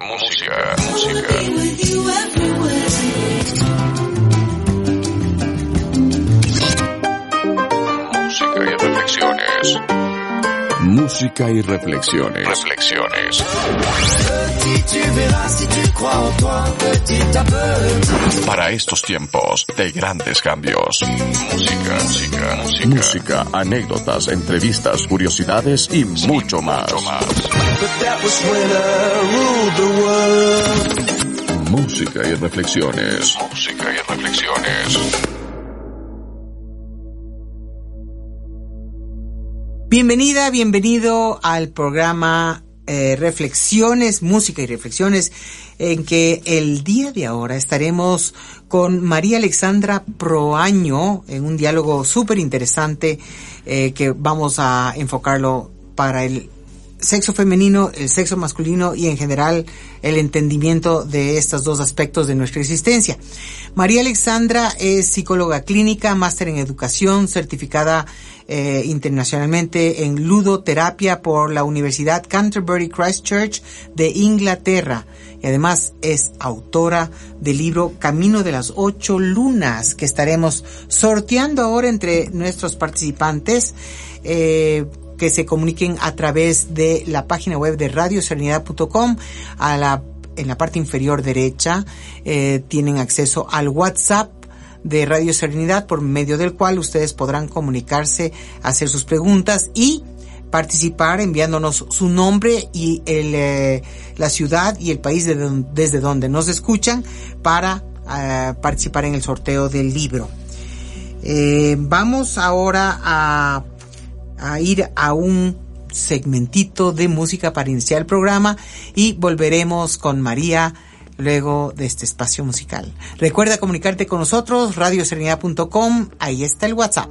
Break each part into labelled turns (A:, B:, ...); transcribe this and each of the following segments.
A: Música, música. Música y reflexiones.
B: Reflexiones. Para estos tiempos de grandes cambios.
A: Música, música, música.
B: Música, anécdotas, entrevistas, curiosidades y mucho más.
A: Mucho más.
B: Música y reflexiones.
A: Música y reflexiones.
C: Bienvenida, bienvenido al programa eh, Reflexiones, Música y Reflexiones, en que el día de ahora estaremos con María Alexandra Proaño en un diálogo súper interesante eh, que vamos a enfocarlo para el sexo femenino, el sexo masculino y en general el entendimiento de estos dos aspectos de nuestra existencia. María Alexandra es psicóloga clínica, máster en educación, certificada eh, internacionalmente en ludoterapia por la Universidad Canterbury Christchurch de Inglaterra y además es autora del libro Camino de las Ocho Lunas que estaremos sorteando ahora entre nuestros participantes. Eh, que se comuniquen a través de la página web de radioserenidad.com a la en la parte inferior derecha eh, tienen acceso al WhatsApp de Radio Serenidad por medio del cual ustedes podrán comunicarse, hacer sus preguntas y participar enviándonos su nombre y el, eh, la ciudad y el país desde donde nos escuchan para uh, participar en el sorteo del libro. Eh, vamos ahora a, a ir a un segmentito de música para iniciar el programa y volveremos con María luego de este espacio musical. Recuerda comunicarte con nosotros, radioserenidad.com, ahí está el WhatsApp.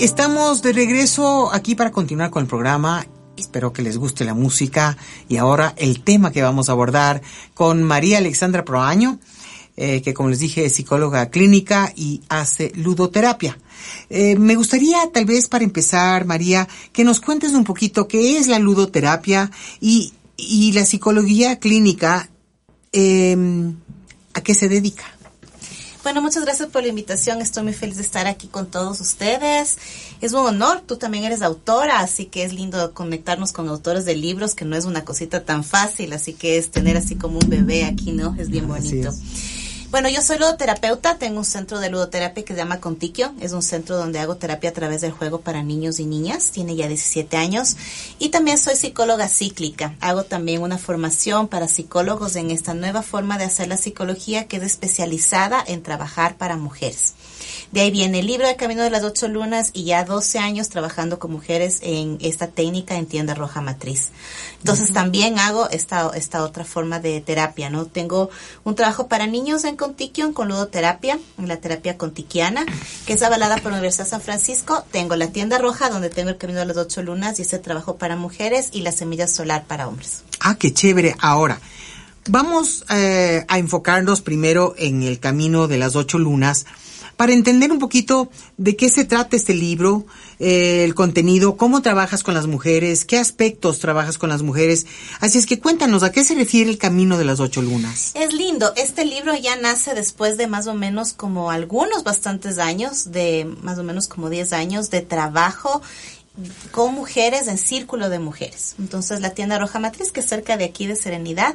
C: Estamos de regreso aquí para continuar con el programa. Espero que les guste la música y ahora el tema que vamos a abordar con María Alexandra Proaño, eh, que como les dije es psicóloga clínica y hace ludoterapia. Eh, me gustaría tal vez para empezar, María, que nos cuentes un poquito qué es la ludoterapia y, la psicología clínica, eh, a qué se dedica.
D: Bueno, muchas gracias por la invitación. Estoy muy feliz de estar aquí con todos ustedes. Es un honor. Tú también eres autora, así que es lindo conectarnos con autores de libros, que no es una cosita tan fácil. Así que es tener así como un bebé aquí, ¿no? Es bien bonito. Es. Bueno, yo soy ludoterapeuta, tengo un centro de ludoterapia que se llama Contiquio, es un centro donde hago terapia a través del juego para niños y niñas, tiene ya 17 años, y también soy psicóloga cíclica, hago también una formación para psicólogos en esta nueva forma de hacer la psicología que es especializada en trabajar para mujeres. De ahí viene el libro de Camino de las Ocho Lunas y ya 12 años trabajando con mujeres en esta técnica en tienda roja matriz. Entonces también hago esta, esta otra forma de terapia, ¿no? Tengo un trabajo para niños en Contiquion con ludoterapia, en la terapia contiquiana, que es avalada por la Universidad de San Francisco. Tengo la tienda roja donde tengo el Camino de las Ocho Lunas y ese trabajo para mujeres y la semilla solar para hombres.
C: Ah, qué chévere. Ahora, vamos eh, a enfocarnos primero en el Camino de las Ocho Lunas para entender un poquito de qué se trata este libro, eh, el contenido, cómo trabajas con las mujeres, qué aspectos trabajas con las mujeres. Así es que cuéntanos, ¿a qué se refiere el camino de las ocho lunas?
D: Es lindo. Este libro ya nace después de más o menos como algunos bastantes años, de más o menos como 10 años de trabajo con mujeres en círculo de mujeres. Entonces la tienda Roja Matriz, que es cerca de aquí de Serenidad,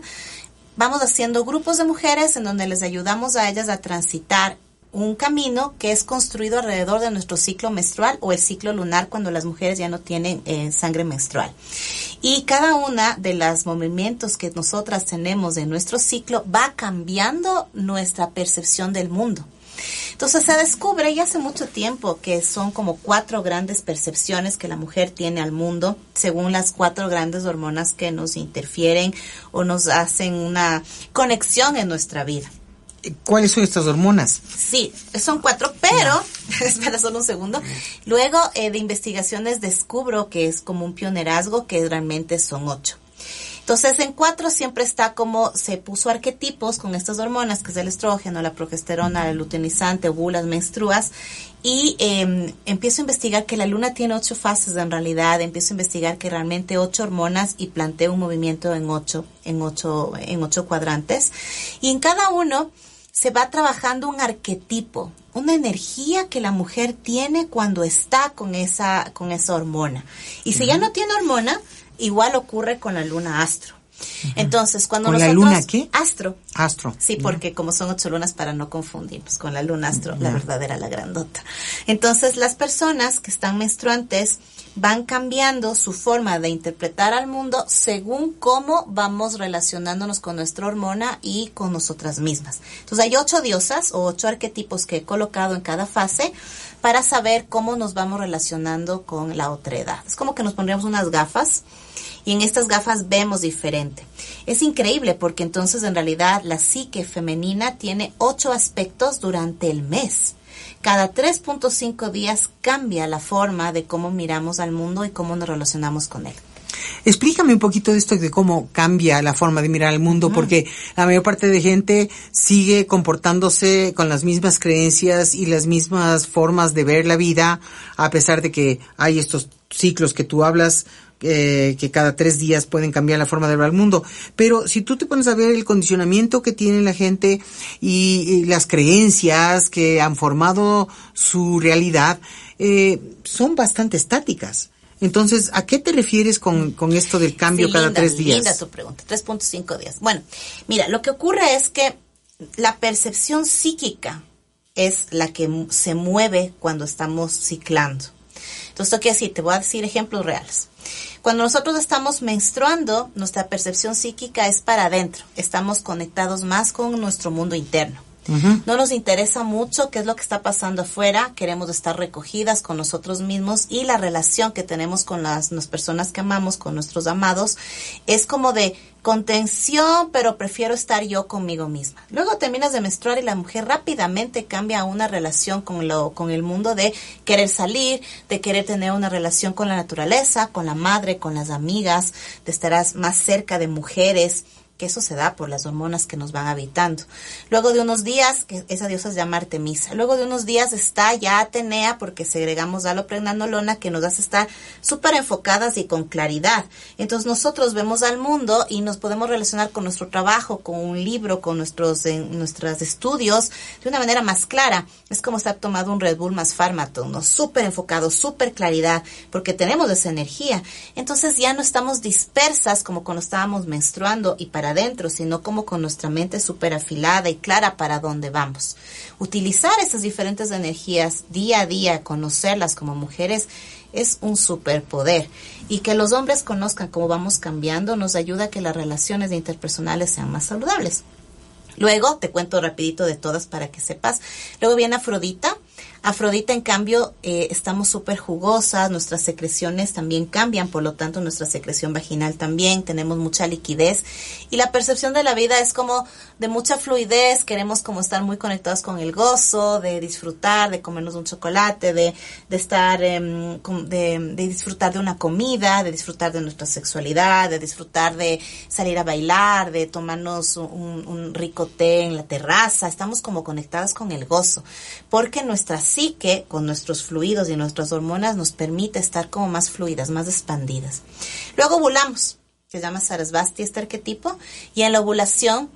D: vamos haciendo grupos de mujeres en donde les ayudamos a ellas a transitar un camino que es construido alrededor de nuestro ciclo menstrual o el ciclo lunar cuando las mujeres ya no tienen eh, sangre menstrual. Y cada una de los movimientos que nosotras tenemos en nuestro ciclo va cambiando nuestra percepción del mundo. Entonces se descubre ya hace mucho tiempo que son como cuatro grandes percepciones que la mujer tiene al mundo, según las cuatro grandes hormonas que nos interfieren o nos hacen una conexión en nuestra vida.
C: ¿Cuáles son estas hormonas?
D: Sí, son cuatro, pero, espera solo un segundo, luego eh, de investigaciones descubro que es como un pionerazgo que realmente son ocho. Entonces, en cuatro siempre está como se puso arquetipos con estas hormonas, que es el estrógeno, la progesterona, el luteinizante, ovulas, menstruas, y eh, empiezo a investigar que la luna tiene ocho fases en realidad, empiezo a investigar que realmente ocho hormonas y planteo un movimiento en ocho, en ocho, en ocho cuadrantes, y en cada uno se va trabajando un arquetipo, una energía que la mujer tiene cuando está con esa, con esa hormona. Y si ya no tiene hormona, igual ocurre con la luna astro. Entonces, cuando
C: ¿Con
D: nosotros...
C: la luna qué?
D: Astro.
C: Astro.
D: Sí, porque como son ocho lunas, para no confundirnos con la luna astro, la verdadera, la grandota. Entonces, las personas que están menstruantes van cambiando su forma de interpretar al mundo según cómo vamos relacionándonos con nuestra hormona y con nosotras mismas. Entonces, hay ocho diosas o ocho arquetipos que he colocado en cada fase para saber cómo nos vamos relacionando con la otra edad. Es como que nos pondríamos unas gafas y en estas gafas vemos diferente. Es increíble porque entonces en realidad la psique femenina tiene ocho aspectos durante el mes. Cada 3.5 días cambia la forma de cómo miramos al mundo y cómo nos relacionamos con él.
C: Explícame un poquito de esto de cómo cambia la forma de mirar al mundo, porque la mayor parte de gente sigue comportándose con las mismas creencias y las mismas formas de ver la vida, a pesar de que hay estos ciclos que tú hablas, eh, que cada tres días pueden cambiar la forma de ver al mundo. Pero si tú te pones a ver el condicionamiento que tiene la gente y, y las creencias que han formado su realidad, eh, son bastante estáticas. Entonces, ¿a qué te refieres con, con esto del cambio
D: Sí,
C: cada
D: linda,
C: tres días?
D: Linda tu pregunta, 3.5 días. Bueno, mira, lo que ocurre es que la percepción psíquica es la que se mueve cuando estamos ciclando. Entonces, esto quiere decir, te voy a decir ejemplos reales. Cuando nosotros estamos menstruando, nuestra percepción psíquica es para adentro. Estamos conectados más con nuestro mundo interno. No nos interesa mucho qué es lo que está pasando afuera, queremos estar recogidas con nosotros mismos y la relación que tenemos con las, personas que amamos, con nuestros amados, es como de contención, pero prefiero estar yo conmigo misma. Luego terminas de menstruar y la mujer rápidamente cambia a una relación con lo con el mundo de querer salir, de querer tener una relación con la naturaleza, con la madre, con las amigas, de estarás más cerca de mujeres que eso se da por las hormonas que nos van habitando. Luego de unos días, que esa diosa se llama Artemisa, luego de unos días está ya Atenea porque segregamos alopregnanolona que nos hace estar súper enfocadas y con claridad. Entonces nosotros vemos al mundo y nos podemos relacionar con nuestro trabajo, con un libro, con nuestros, estudios de una manera más clara. Es como estar tomando un Red Bull más fármaco, ¿no? Súper enfocado, súper claridad, porque tenemos esa energía. Entonces ya no estamos dispersas como cuando estábamos menstruando y para adentro, sino como con nuestra mente súper afilada y clara para dónde vamos. Utilizar esas diferentes energías día a día, conocerlas como mujeres, es un superpoder. Y que los hombres conozcan cómo vamos cambiando nos ayuda a que las relaciones interpersonales sean más saludables. Luego, te cuento rapidito de todas para que sepas. Luego viene Afrodita, Afrodita, en cambio, eh, estamos súper jugosas, nuestras secreciones también cambian, por lo tanto, nuestra secreción vaginal también, tenemos mucha liquidez. Y la percepción de la vida es como de mucha fluidez, queremos como estar muy conectados con el gozo, de disfrutar, de comernos un chocolate, de, de estar, de, de disfrutar de una comida, de disfrutar de nuestra sexualidad, de disfrutar de salir a bailar, de tomarnos un, un rico té en la terraza, estamos como conectadas con el gozo, porque nuestras que con nuestros fluidos y nuestras hormonas nos permite estar como más fluidas, más expandidas. Luego ovulamos, que se llama Sarasvati este arquetipo, y en la ovulación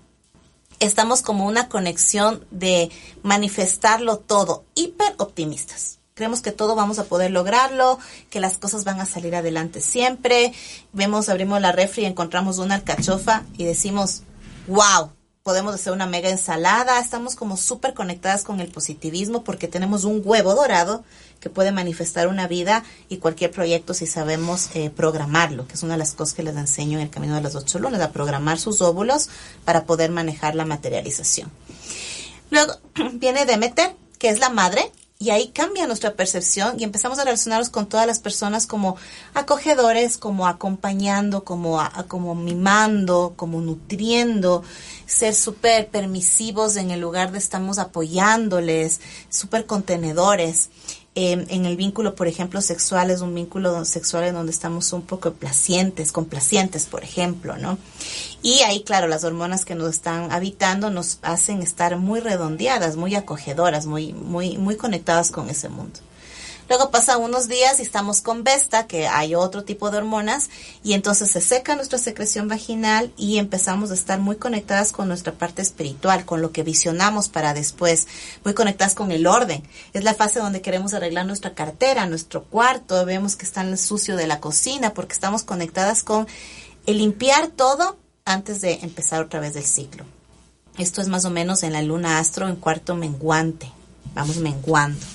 D: estamos como una conexión de manifestarlo todo, hiper optimistas. Creemos que todo vamos a poder lograrlo, que las cosas van a salir adelante siempre. Vemos, abrimos la refri y encontramos una alcachofa y decimos, wow, podemos hacer una mega ensalada, estamos como súper conectadas con el positivismo porque tenemos un huevo dorado que puede manifestar una vida y cualquier proyecto si sabemos eh, programarlo, que es una de las cosas que les enseño en el camino de las ocho lunas, a programar sus óvulos para poder manejar la materialización. Luego viene Demeter, que es la madre, y ahí cambia nuestra percepción y empezamos a relacionarnos con todas las personas como acogedores, como acompañando, como, como mimando, como nutriendo, ser súper permisivos en el lugar de estamos apoyándoles, súper contenedores. Em, en el vínculo, por ejemplo, sexual es un vínculo sexual en donde estamos un poco placientes, complacientes, por ejemplo, ¿no? Y ahí, claro, las hormonas que nos están habitando nos hacen estar muy redondeadas, muy acogedoras, muy, muy, muy conectadas con ese mundo. Luego pasan unos días y estamos con Vesta, que hay otro tipo de hormonas, y entonces se seca nuestra secreción vaginal y empezamos a estar muy conectadas con nuestra parte espiritual, con lo que visionamos para después, muy conectadas con el orden. Es la fase donde queremos arreglar nuestra cartera, nuestro cuarto, vemos que está en el sucio de la cocina, porque estamos conectadas con el limpiar todo antes de empezar otra vez el ciclo. Esto es más o menos en la luna astro en cuarto menguante. Vamos menguando.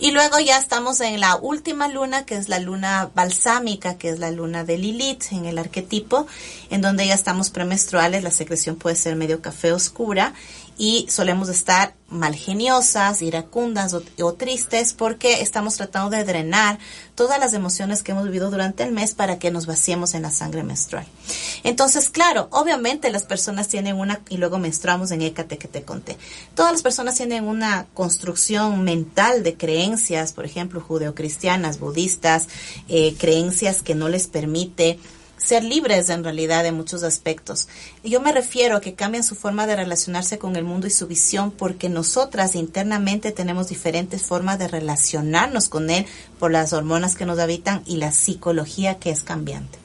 D: Y luego ya estamos en la última luna, que es la luna balsámica, que es la luna de Lilith en el arquetipo, en donde ya estamos premenstruales, la secreción puede ser medio café oscura y solemos estar malgeniosas, iracundas o, tristes porque estamos tratando de drenar todas las emociones que hemos vivido durante el mes para que nos vaciemos en la sangre menstrual. Entonces, claro, obviamente las personas tienen una, y luego menstruamos en Écate que te conté, todas las personas tienen una construcción mental de creencias, por ejemplo, judeocristianas, budistas, eh, creencias que no les permite ser libres en realidad de muchos aspectos. Yo me refiero a que cambien su forma de relacionarse con el mundo y su visión porque nosotras internamente tenemos diferentes formas de relacionarnos con él por las hormonas que nos habitan y la psicología que es cambiante.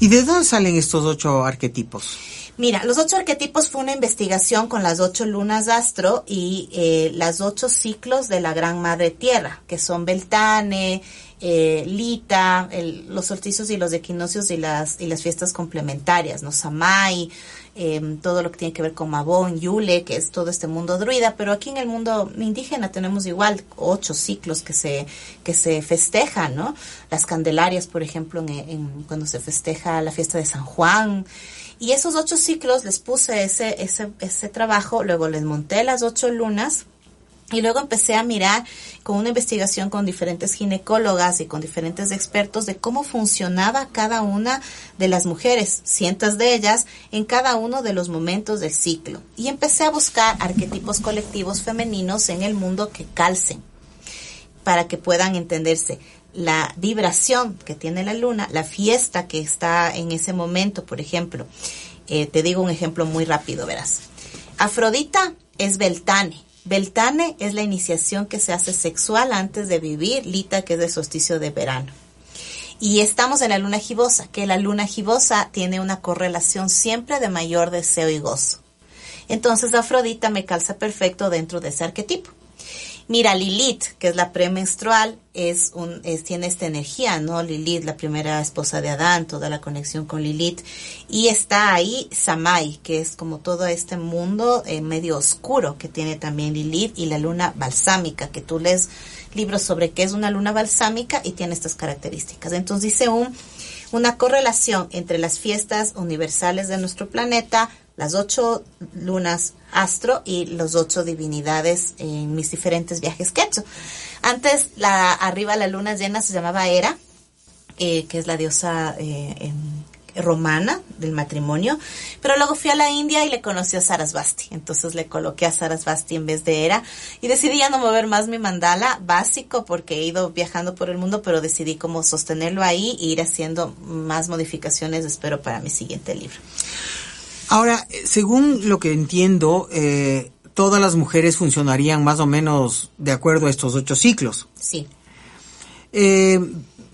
C: ¿Y de dónde salen estos ocho arquetipos?
D: Mira, los ocho arquetipos fue una investigación con las ocho lunas astro y eh, las ocho ciclos de la Gran Madre Tierra, que son Beltane, eh, Lita, los solsticios y los equinoccios y las, y las fiestas complementarias, ¿no? Samai, em, todo lo que tiene que ver con Mabón, Yule, que es todo este mundo druida, pero aquí en el mundo indígena tenemos igual ocho ciclos que se, que se festejan, ¿no? Las Candelarias, por ejemplo, en, cuando se festeja la fiesta de San Juan, Y esos ocho ciclos les puse ese, ese, ese trabajo, luego les monté las ocho lunas y luego empecé a mirar con una investigación con diferentes ginecólogas y con diferentes expertos de cómo funcionaba cada una de las mujeres, cientos de ellas, en cada uno de los momentos del ciclo. Y empecé a buscar arquetipos colectivos femeninos en el mundo que calcen para que puedan entenderse la vibración que tiene la luna, la fiesta que está en ese momento, por ejemplo. Eh, te digo un ejemplo muy rápido, verás. Afrodita es Beltane, Beltane es la iniciación que se hace sexual antes de vivir, Lita que es el solsticio de verano. Y estamos en la luna gibosa, que la luna gibosa tiene una correlación siempre de mayor deseo y gozo. Entonces Afrodita me calza perfecto dentro de ese arquetipo. Mira, Lilith, que es la premenstrual, es un, es, tiene esta energía, ¿no? Lilith, la primera esposa de Adán, toda la conexión con Lilith. Y está ahí Samai, que es como todo este mundo eh, medio oscuro que tiene también Lilith y la luna balsámica, que tú lees libros sobre qué es una luna balsámica y tiene estas características. Entonces dice un, una correlación entre las fiestas universales de nuestro planeta, las ocho lunas astro y los ocho divinidades en mis diferentes viajes que he hecho. Antes, la, arriba la luna llena se llamaba Hera, eh, que es la diosa eh, romana del matrimonio, pero luego fui a la India y le conocí a Sarasvati, entonces le coloqué a Sarasvati en vez de Hera y decidí ya no mover más mi mandala básico porque he ido viajando por el mundo, pero decidí como sostenerlo ahí e ir haciendo más modificaciones, espero, para mi siguiente libro.
C: Ahora, según lo que entiendo, eh, todas las mujeres funcionarían más o menos de acuerdo a estos ocho ciclos.
D: Sí.
C: Eh,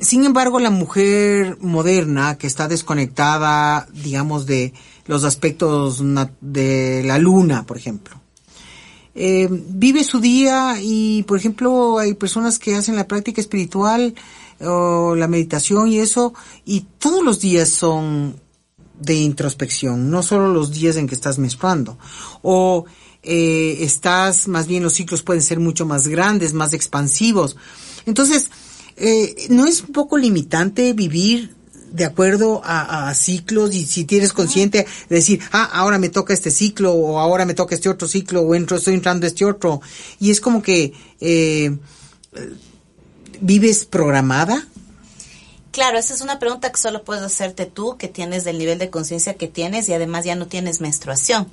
C: sin embargo, la mujer moderna que está desconectada, digamos, de los aspectos de la luna, por ejemplo, eh, vive su día y, por ejemplo, hay personas que hacen la práctica espiritual o la meditación y eso, y todos los días son de introspección, no solo los días en que estás menstruando. O eh, estás, más bien los ciclos pueden ser mucho más grandes, más expansivos. Entonces, eh, ¿no es un poco limitante vivir de acuerdo a, ciclos y si tienes consciente de decir, ah, ahora me toca este ciclo o ahora me toca este otro ciclo o entro, estoy entrando este otro? Y es como que eh, vives programada
D: Claro, esa es una pregunta que solo puedes hacerte tú, que tienes del nivel de conciencia que tienes y además ya no tienes menstruación.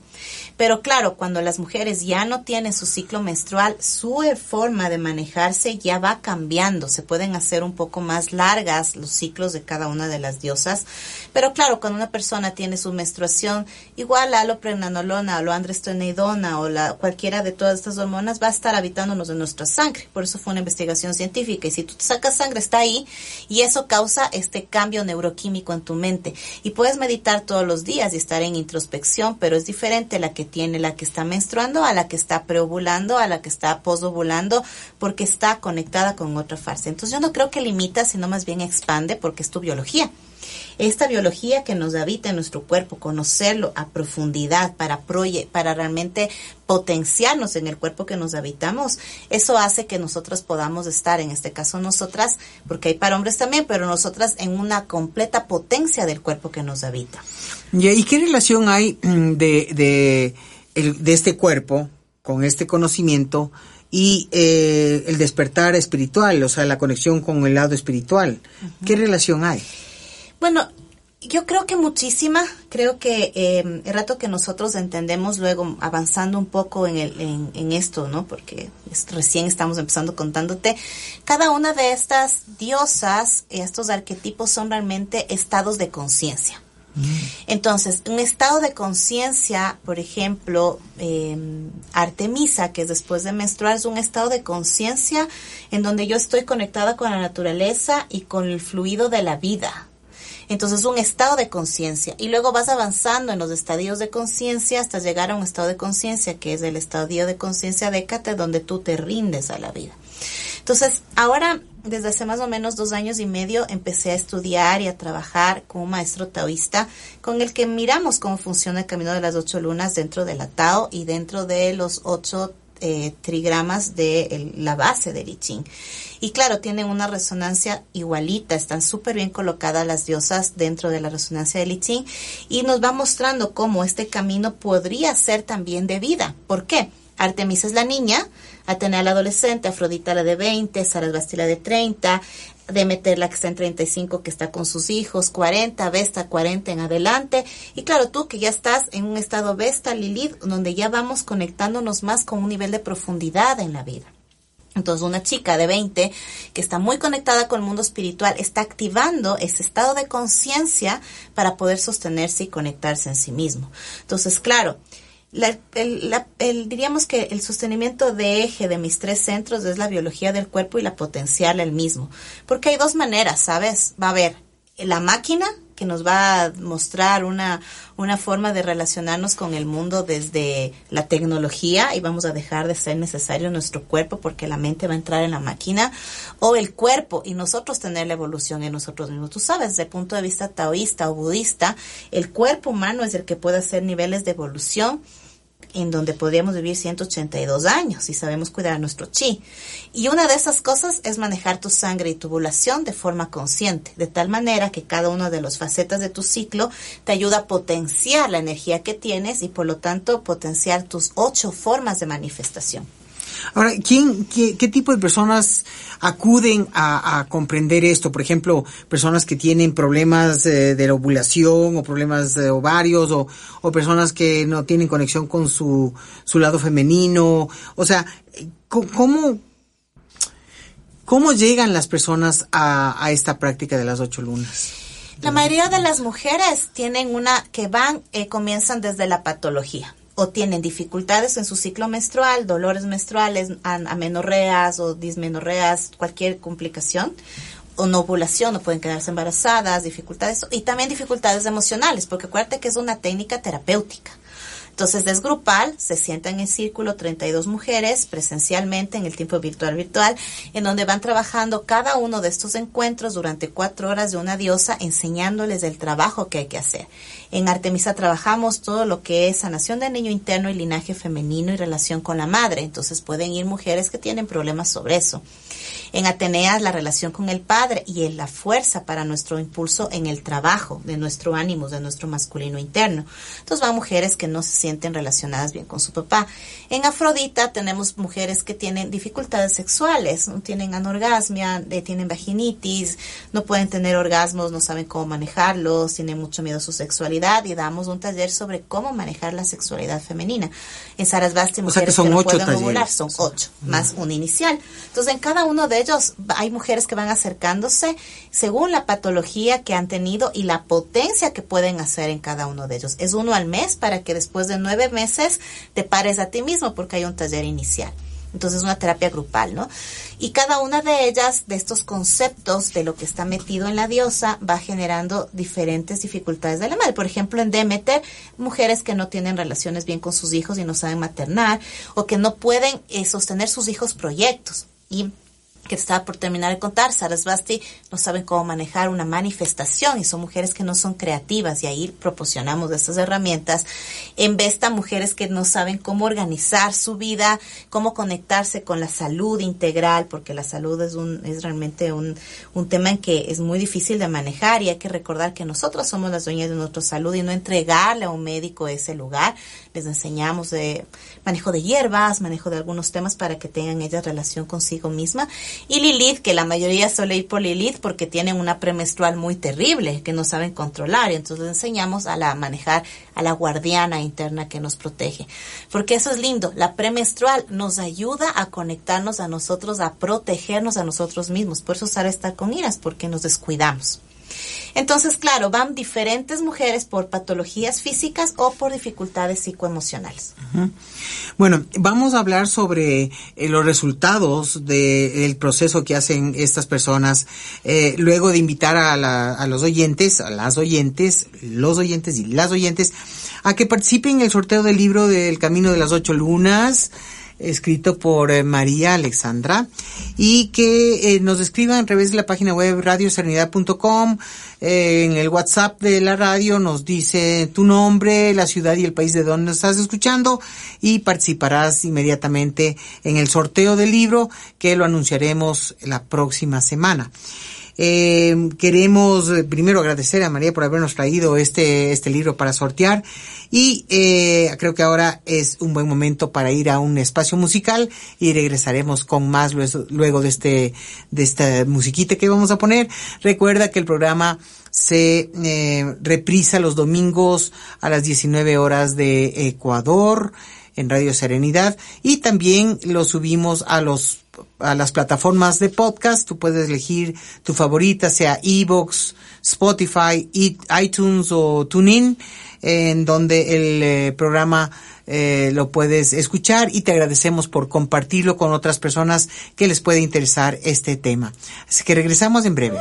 D: Pero claro, cuando las mujeres ya no tienen su ciclo menstrual, su forma de manejarse ya va cambiando. Se pueden hacer un poco más largas los ciclos de cada una de las diosas. Pero claro, cuando una persona tiene su menstruación, igual a lo pregnanolona o lo androstenedona o la, cualquiera de todas estas hormonas va a estar habitándonos en nuestra sangre. Por eso fue una investigación científica. Y si tú te sacas sangre, está ahí y eso causa este cambio neuroquímico en tu mente. Y puedes meditar todos los días y estar en introspección, pero es diferente la que tiene la que está menstruando a la que está preovulando, a la que está posovulando, porque está conectada con otra fase. Entonces yo no creo que limita, sino más bien expande porque es tu biología esta biología que nos habita en nuestro cuerpo, conocerlo a profundidad para, para realmente potenciarnos en el cuerpo que nos habitamos, eso hace que nosotros podamos estar, en este caso nosotras, porque hay para hombres también, pero nosotras en una completa potencia del cuerpo que nos habita.
C: ¿Y qué relación hay mm, de, de, de este cuerpo con este conocimiento y eh, el despertar espiritual, o sea, la conexión con el lado espiritual? ¿Qué relación hay?
D: Bueno, yo creo que muchísima, creo que eh, el rato que nosotros entendemos luego avanzando un poco en, el, en, esto, ¿no? Porque recién estamos empezando contándote, cada una de estas diosas, estos arquetipos son realmente estados de conciencia. Mm. Entonces, un estado de conciencia, por ejemplo, eh, Artemisa, que es después de menstruar, es un estado de conciencia en donde yo estoy conectada con la naturaleza y con el fluido de la vida. Entonces, un estado de conciencia. Y luego vas avanzando en los estadios de conciencia hasta llegar a un estado de conciencia, que es el estadio de conciencia décate, donde tú te rindes a la vida. Entonces, ahora, desde hace más o menos dos años y medio, empecé a estudiar y a trabajar con un maestro taoísta con el que miramos cómo funciona el camino de las ocho lunas dentro de la Tao y dentro de los ocho eh, trigramas de la base del I Ching. Y claro, tienen una resonancia igualita, están súper bien colocadas las diosas dentro de la resonancia del I Ching y nos va mostrando cómo este camino podría ser también de vida. ¿Por qué? Artemisa es la niña, Atenea la adolescente, Afrodita la de 20, Sarasvati la de 30, Demeter la que está en 35 que está con sus hijos, 40, Vesta 40 en adelante. Y claro, tú que ya estás en un estado Vesta, Lilith, donde ya vamos conectándonos más con un nivel de profundidad en la vida. Entonces, una chica de 20 que está muy conectada con el mundo espiritual está activando ese estado de conciencia para poder sostenerse y conectarse en sí mismo. Entonces, claro, la- el, la- el- diríamos que el sostenimiento de eje de mis tres centros es la biología del cuerpo y la potencial el mismo. Porque hay dos maneras, ¿sabes? Va a haber la máquina que nos va a mostrar una, una forma de relacionarnos con el mundo desde la tecnología y vamos a dejar de ser necesario nuestro cuerpo porque la mente va a entrar en la máquina o el cuerpo y nosotros tener la evolución en nosotros mismos. Tú sabes, desde el punto de vista taoísta o budista, el cuerpo humano es el que puede hacer niveles de evolución en donde podríamos vivir 182 años y sabemos cuidar nuestro chi. Y una de esas cosas es manejar tu sangre y tu ovulación de forma consciente, de tal manera que cada una de las facetas de tu ciclo te ayuda a potenciar la energía que tienes y por lo tanto potenciar tus ocho formas de manifestación.
C: Ahora, ¿quién, qué, tipo de personas acuden a, comprender esto? Por ejemplo, personas que tienen problemas eh, de la ovulación o problemas ovarios o, personas que no tienen conexión con su, su lado femenino. O sea, ¿cómo, cómo llegan las personas a, a esta práctica de las ocho lunas?
D: La mayoría de las mujeres tienen una que van, eh, comienzan desde la patología o tienen dificultades en su ciclo menstrual, dolores menstruales, amenorreas o dismenorreas, cualquier complicación o no ovulación, no pueden quedarse embarazadas, dificultades y también dificultades emocionales, porque acuérdate que es una técnica terapéutica. Entonces es grupal, se sientan en círculo 32 mujeres presencialmente en el tiempo virtual virtual, en donde van trabajando cada uno de estos encuentros durante cuatro horas de una diosa, enseñándoles el trabajo que hay que hacer. En Artemisa trabajamos todo lo que es sanación del niño interno y linaje femenino y relación con la madre. Entonces pueden ir mujeres que tienen problemas sobre eso. En Atenea la relación con el padre y en la fuerza para nuestro impulso en el trabajo de nuestro ánimo, de nuestro masculino interno. Entonces van mujeres que no se sienten relacionadas bien con su papá. En Afrodita tenemos mujeres que tienen dificultades sexuales, no tienen anorgasmia, eh, tienen vaginitis, no pueden tener orgasmos, no saben cómo manejarlos, tienen mucho miedo a su sexualidad y damos un taller sobre cómo manejar la sexualidad femenina. En Sarasvati
C: O sea que
D: mujeres
C: son
D: no
C: ocho
D: pueden ovular, son ocho, más un inicial. Entonces, en cada uno de ellos hay mujeres que van acercándose según la patología que han tenido y la potencia que pueden hacer en cada uno de ellos. Es uno al mes para que después de nueve meses te pares a ti mismo porque hay un taller inicial. Entonces, una terapia grupal, ¿no? Y cada una de ellas, de estos conceptos de lo que está metido en la diosa, va generando diferentes dificultades de la madre. Por ejemplo, en Demeter, mujeres que no tienen relaciones bien con sus hijos y no saben maternar, o que no pueden eh, sostener sus hijos proyectos. Y que estaba por terminar de contar, Sarasvati no saben cómo manejar una manifestación y son mujeres que no son creativas y ahí proporcionamos estas herramientas. En Vesta, mujeres que no saben cómo organizar su vida, cómo conectarse con la salud integral, porque la salud es, un, es realmente un, un tema en que es muy difícil de manejar y hay que recordar que nosotros somos las dueñas de nuestra salud y no entregarle a un médico ese lugar. Les enseñamos de manejo de hierbas, manejo de algunos temas para que tengan ellas relación consigo misma. Y Lilith, que la mayoría suele ir por Lilith porque tienen una premenstrual muy terrible que no saben controlar. Y entonces les enseñamos a la manejar a la guardiana interna que nos protege. Porque eso es lindo. La premenstrual nos ayuda a conectarnos a nosotros, a protegernos a nosotros mismos. Por eso sabe estar con iras, porque nos descuidamos. Entonces, claro, van diferentes mujeres por patologías físicas o por dificultades psicoemocionales.
C: Bueno, vamos a hablar sobre eh, los resultados del proceso que hacen estas personas, eh, luego de invitar a, la- a los oyentes, a las oyentes, los oyentes y las oyentes, a que participen en el sorteo del libro del Camino de las Ocho Lunas. Escrito por eh, María Alexandra y que eh, nos escriban a través de la página web radioserenidad.com eh, en el WhatsApp de la radio nos dice tu nombre, la ciudad y el país de donde estás escuchando y participarás inmediatamente en el sorteo del libro que lo anunciaremos la próxima semana. Eh, queremos primero agradecer a María por habernos traído este, este libro para sortear y eh, creo que ahora es un buen momento para ir a un espacio musical y regresaremos con más luego de este, de esta musiquita que vamos a poner. Recuerda que el programa se eh, reprisa los domingos a las 19 horas de Ecuador en Radio Serenidad y también lo subimos a los a las plataformas de podcast. Tú puedes elegir tu favorita, sea Evox, Spotify, iTunes o TuneIn, en donde el eh, programa eh, lo puedes escuchar y te agradecemos por compartirlo con otras personas que les puede interesar este tema. Así que regresamos en breve.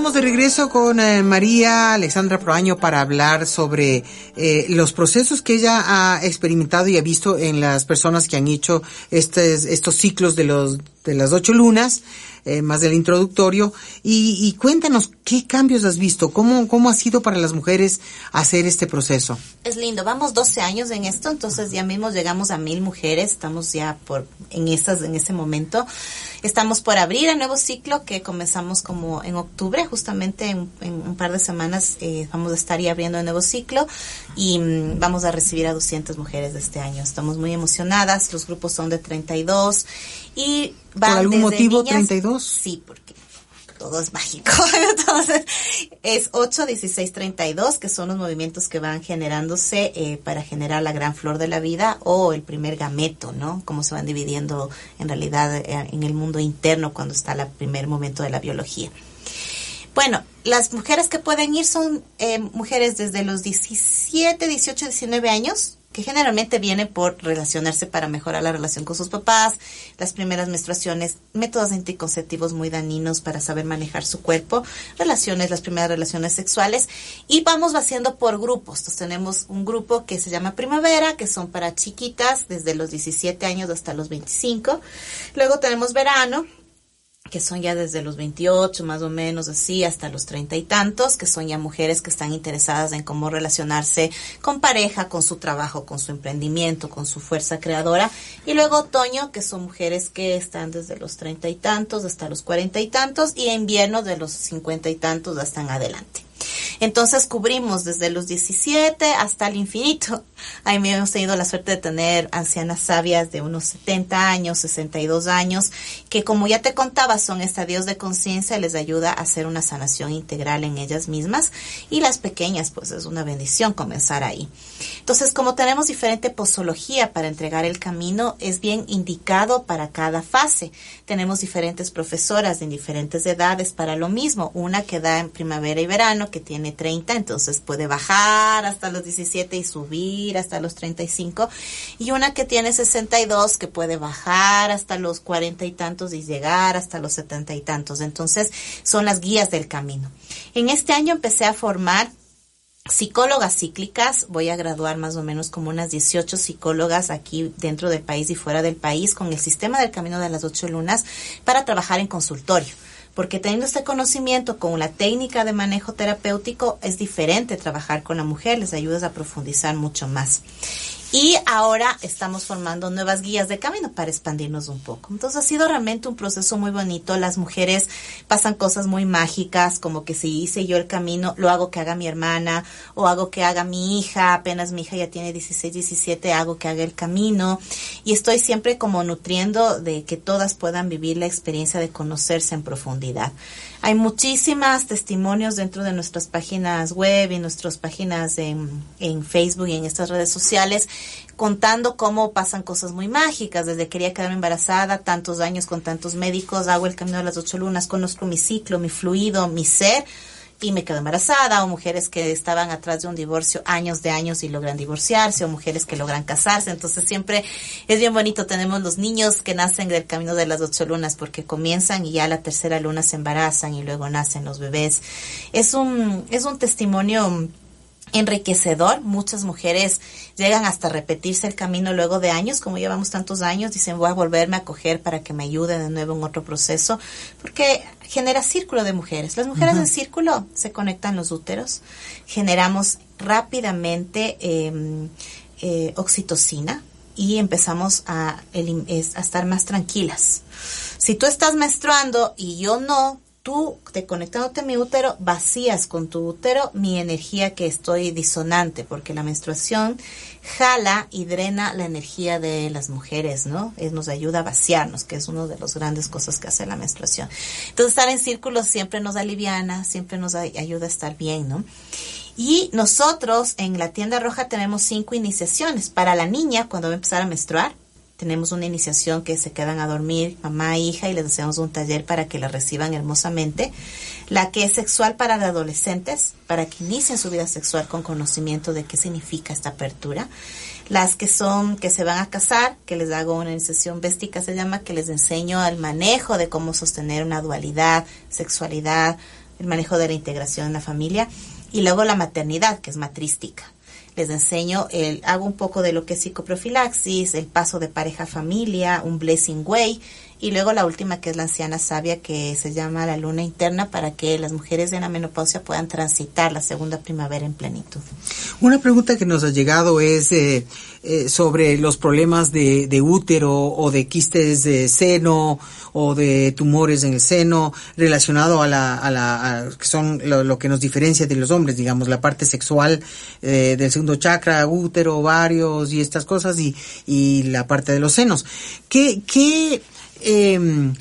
C: Estamos de regreso con eh, María Alexandra Proaño para hablar sobre eh, los procesos que ella ha experimentado y ha visto en las personas que han hecho estes- estos ciclos de los de las ocho lunas, eh, más del introductorio, y, y cuéntanos qué cambios has visto, cómo cómo ha sido para las mujeres hacer este proceso.
D: Es lindo, vamos 12 años en esto, entonces ya mismo llegamos a mil mujeres, estamos ya por en esas en ese momento. Estamos por abrir el nuevo ciclo que comenzamos como en octubre, justamente en, un par de semanas eh, vamos a estar ya abriendo el nuevo ciclo y mm, vamos a recibir a 200 mujeres de este año. Estamos muy emocionadas, los grupos son de 32 y van
C: ¿Por algún
D: desde
C: motivo
D: niñas-
C: 32?
D: Sí, porque todo es mágico. Entonces, es 8, 16, 32, que son los movimientos que van generándose eh, para generar la gran flor de la vida o el primer gameto, ¿no? Cómo se van dividiendo en realidad eh, en el mundo interno cuando está el primer momento de la biología. Bueno, las mujeres que pueden ir son eh, mujeres desde los 17, 18, 19 años, que generalmente vienen por relacionarse para mejorar la relación con sus papás, las primeras menstruaciones, métodos anticonceptivos muy dañinos para saber manejar su cuerpo, relaciones, las primeras relaciones sexuales, y vamos haciendo por grupos. Entonces tenemos un grupo que se llama Primavera, que son para chiquitas desde los 17 años hasta los 25. Luego tenemos Verano, que son ya desde los 28 más o menos así hasta los treinta y tantos, que son ya mujeres que están interesadas en cómo relacionarse con pareja, con su trabajo, con su emprendimiento, con su fuerza creadora. Y luego otoño, que son mujeres que están desde los treinta y tantos hasta los cuarenta y tantos, y invierno de los cincuenta y tantos hasta en adelante. Entonces cubrimos desde los 17 hasta el infinito. Ahí me hemos tenido la suerte de tener ancianas sabias de unos 70 años, 62 años, que como ya te contaba son estadios de conciencia, les ayuda a hacer una sanación integral en ellas mismas. Y las pequeñas, pues es una bendición comenzar ahí. Entonces, como tenemos diferente posología para entregar el camino, es bien indicado para cada fase. Tenemos diferentes profesoras en diferentes edades para lo mismo. Una que da en primavera y verano, que tiene 30, entonces puede bajar hasta los 17 y subir hasta los 35. Y una que tiene 62, que puede bajar hasta los 40 y tantos y llegar hasta los 70 y tantos. Entonces, son las guías del camino. En este año empecé a formar psicólogas cíclicas, voy a graduar más o menos como unas 18 psicólogas aquí dentro del país y fuera del país con el sistema del camino de las ocho lunas para trabajar en consultorio. Porque teniendo este conocimiento con la técnica de manejo terapéutico es diferente trabajar con la mujer, les ayudas a profundizar mucho más. Y ahora estamos formando nuevas guías de camino para expandirnos un poco. Entonces ha sido realmente un proceso muy bonito. Las mujeres pasan cosas muy mágicas, como que si hice yo el camino, lo hago que haga mi hermana o hago que haga mi hija. Apenas mi hija ya tiene 16, 17, hago que haga el camino. Y estoy siempre como nutriendo de que todas puedan vivir la experiencia de conocerse en profundidad. Hay muchísimas testimonios dentro de nuestras páginas web y nuestras páginas en, en Facebook y en estas redes sociales contando cómo pasan cosas muy mágicas. Desde quería quedarme embarazada, tantos años con tantos médicos, hago el camino de las ocho lunas, conozco mi ciclo, mi fluido, mi ser y me quedo embarazada, o mujeres que estaban atrás de un divorcio años de años y logran divorciarse, o mujeres que logran casarse. Entonces siempre es bien bonito, tenemos los niños que nacen del camino de las ocho lunas, porque comienzan y ya la tercera luna se embarazan y luego nacen los bebés. Es un, es un testimonio enriquecedor. Muchas mujeres llegan hasta repetirse el camino luego de años, como llevamos tantos años, dicen voy a volverme a coger para que me ayude de nuevo en otro proceso, porque genera círculo de mujeres. Las mujeres en círculo se conectan los úteros, generamos rápidamente eh, eh, oxitocina y empezamos a, a estar más tranquilas. Si tú estás menstruando y yo no, tú te conectándote a mi útero, vacías con tu útero mi energía que estoy disonante, porque la menstruación jala y drena la energía de las mujeres, ¿no? Es, nos ayuda a vaciarnos, que es una de las grandes cosas que hace la menstruación. Entonces, estar en círculos siempre nos aliviana, siempre nos ay- ayuda a estar bien, ¿no? Y nosotros en la tienda roja tenemos cinco iniciaciones. Para la niña, cuando va a empezar a menstruar, tenemos una iniciación que se quedan a dormir mamá e hija y les hacemos un taller para que la reciban hermosamente. La que es sexual para adolescentes, para que inicien su vida sexual con conocimiento de qué significa esta apertura. Las que son, que se van a casar, que les hago una iniciación véstica se llama, que les enseño el manejo de cómo sostener una dualidad, sexualidad, el manejo de la integración en la familia y luego la maternidad, que es matrística. Les enseño, el, hago un poco de lo que es psicoprofilaxis, el paso de pareja familia, un blessing way, y luego la última que es la anciana sabia que se llama la luna interna para que las mujeres de la menopausia puedan transitar la segunda primavera en plenitud.
C: Una pregunta que nos ha llegado es eh, eh, sobre los problemas de, de, útero o de quistes de seno o de tumores en el seno relacionado a la, a la a, que son lo, lo, que nos diferencia de los hombres, digamos, la parte sexual eh, del segundo chakra, útero, ovarios y estas cosas y, y la parte de los senos. ¿Qué, qué eh,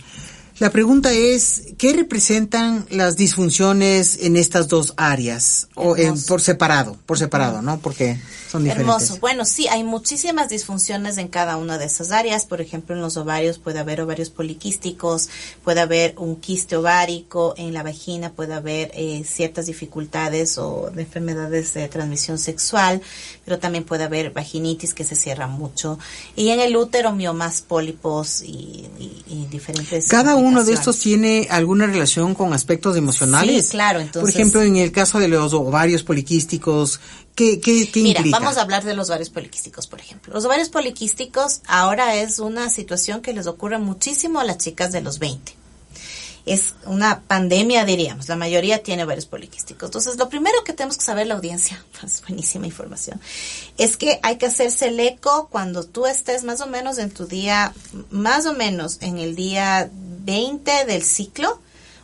C: la pregunta es, ¿qué representan las disfunciones en estas dos áreas? O en, por separado, por separado, ¿no? Porque son diferentes.
D: Hermoso. Bueno, sí, hay muchísimas disfunciones en cada una de esas áreas. Por ejemplo, en los ovarios puede haber ovarios poliquísticos, puede haber un quiste ovárico, en la vagina puede haber eh, ciertas dificultades o de enfermedades de transmisión sexual, pero también puede haber vaginitis que se cierra mucho. Y en el útero, miomas, pólipos y, y, y diferentes.
C: Cada uno de estos tiene alguna relación con aspectos emocionales.
D: Sí, claro. Entonces,
C: Por ejemplo, en el caso de los ovarios poliquísticos, ¿qué, qué, qué
D: Mira,
C: implica?
D: vamos a hablar de los ovarios poliquísticos, por ejemplo. Los ovarios poliquísticos ahora es una situación que les ocurre muchísimo a las chicas de los 20 es una pandemia, diríamos. La mayoría tiene ovarios poliquísticos. Entonces, lo primero que tenemos que saber la audiencia, es buenísima información, es que hay que hacerse el eco cuando tú estés más o menos en tu día, más o menos en el día 20 del ciclo,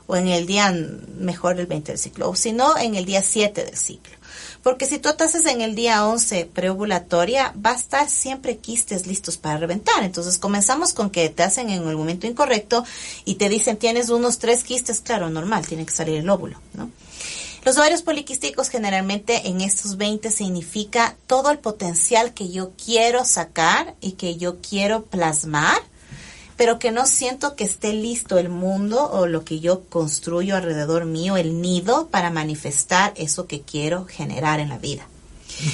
D: o en el día mejor el 20 del ciclo, o si no, en el día 7 del ciclo. Porque si tú te haces en el día 11 preovulatoria, va a estar siempre quistes listos para reventar. Entonces comenzamos con que te hacen en el momento incorrecto y te dicen tienes unos tres quistes, claro, normal, tiene que salir el óvulo. Los ovarios poliquísticos generalmente en estos 20 significa todo el potencial que yo quiero sacar y que yo quiero plasmar pero que no siento que esté listo el mundo o lo que yo construyo alrededor mío, el nido, para manifestar eso que quiero generar en la vida.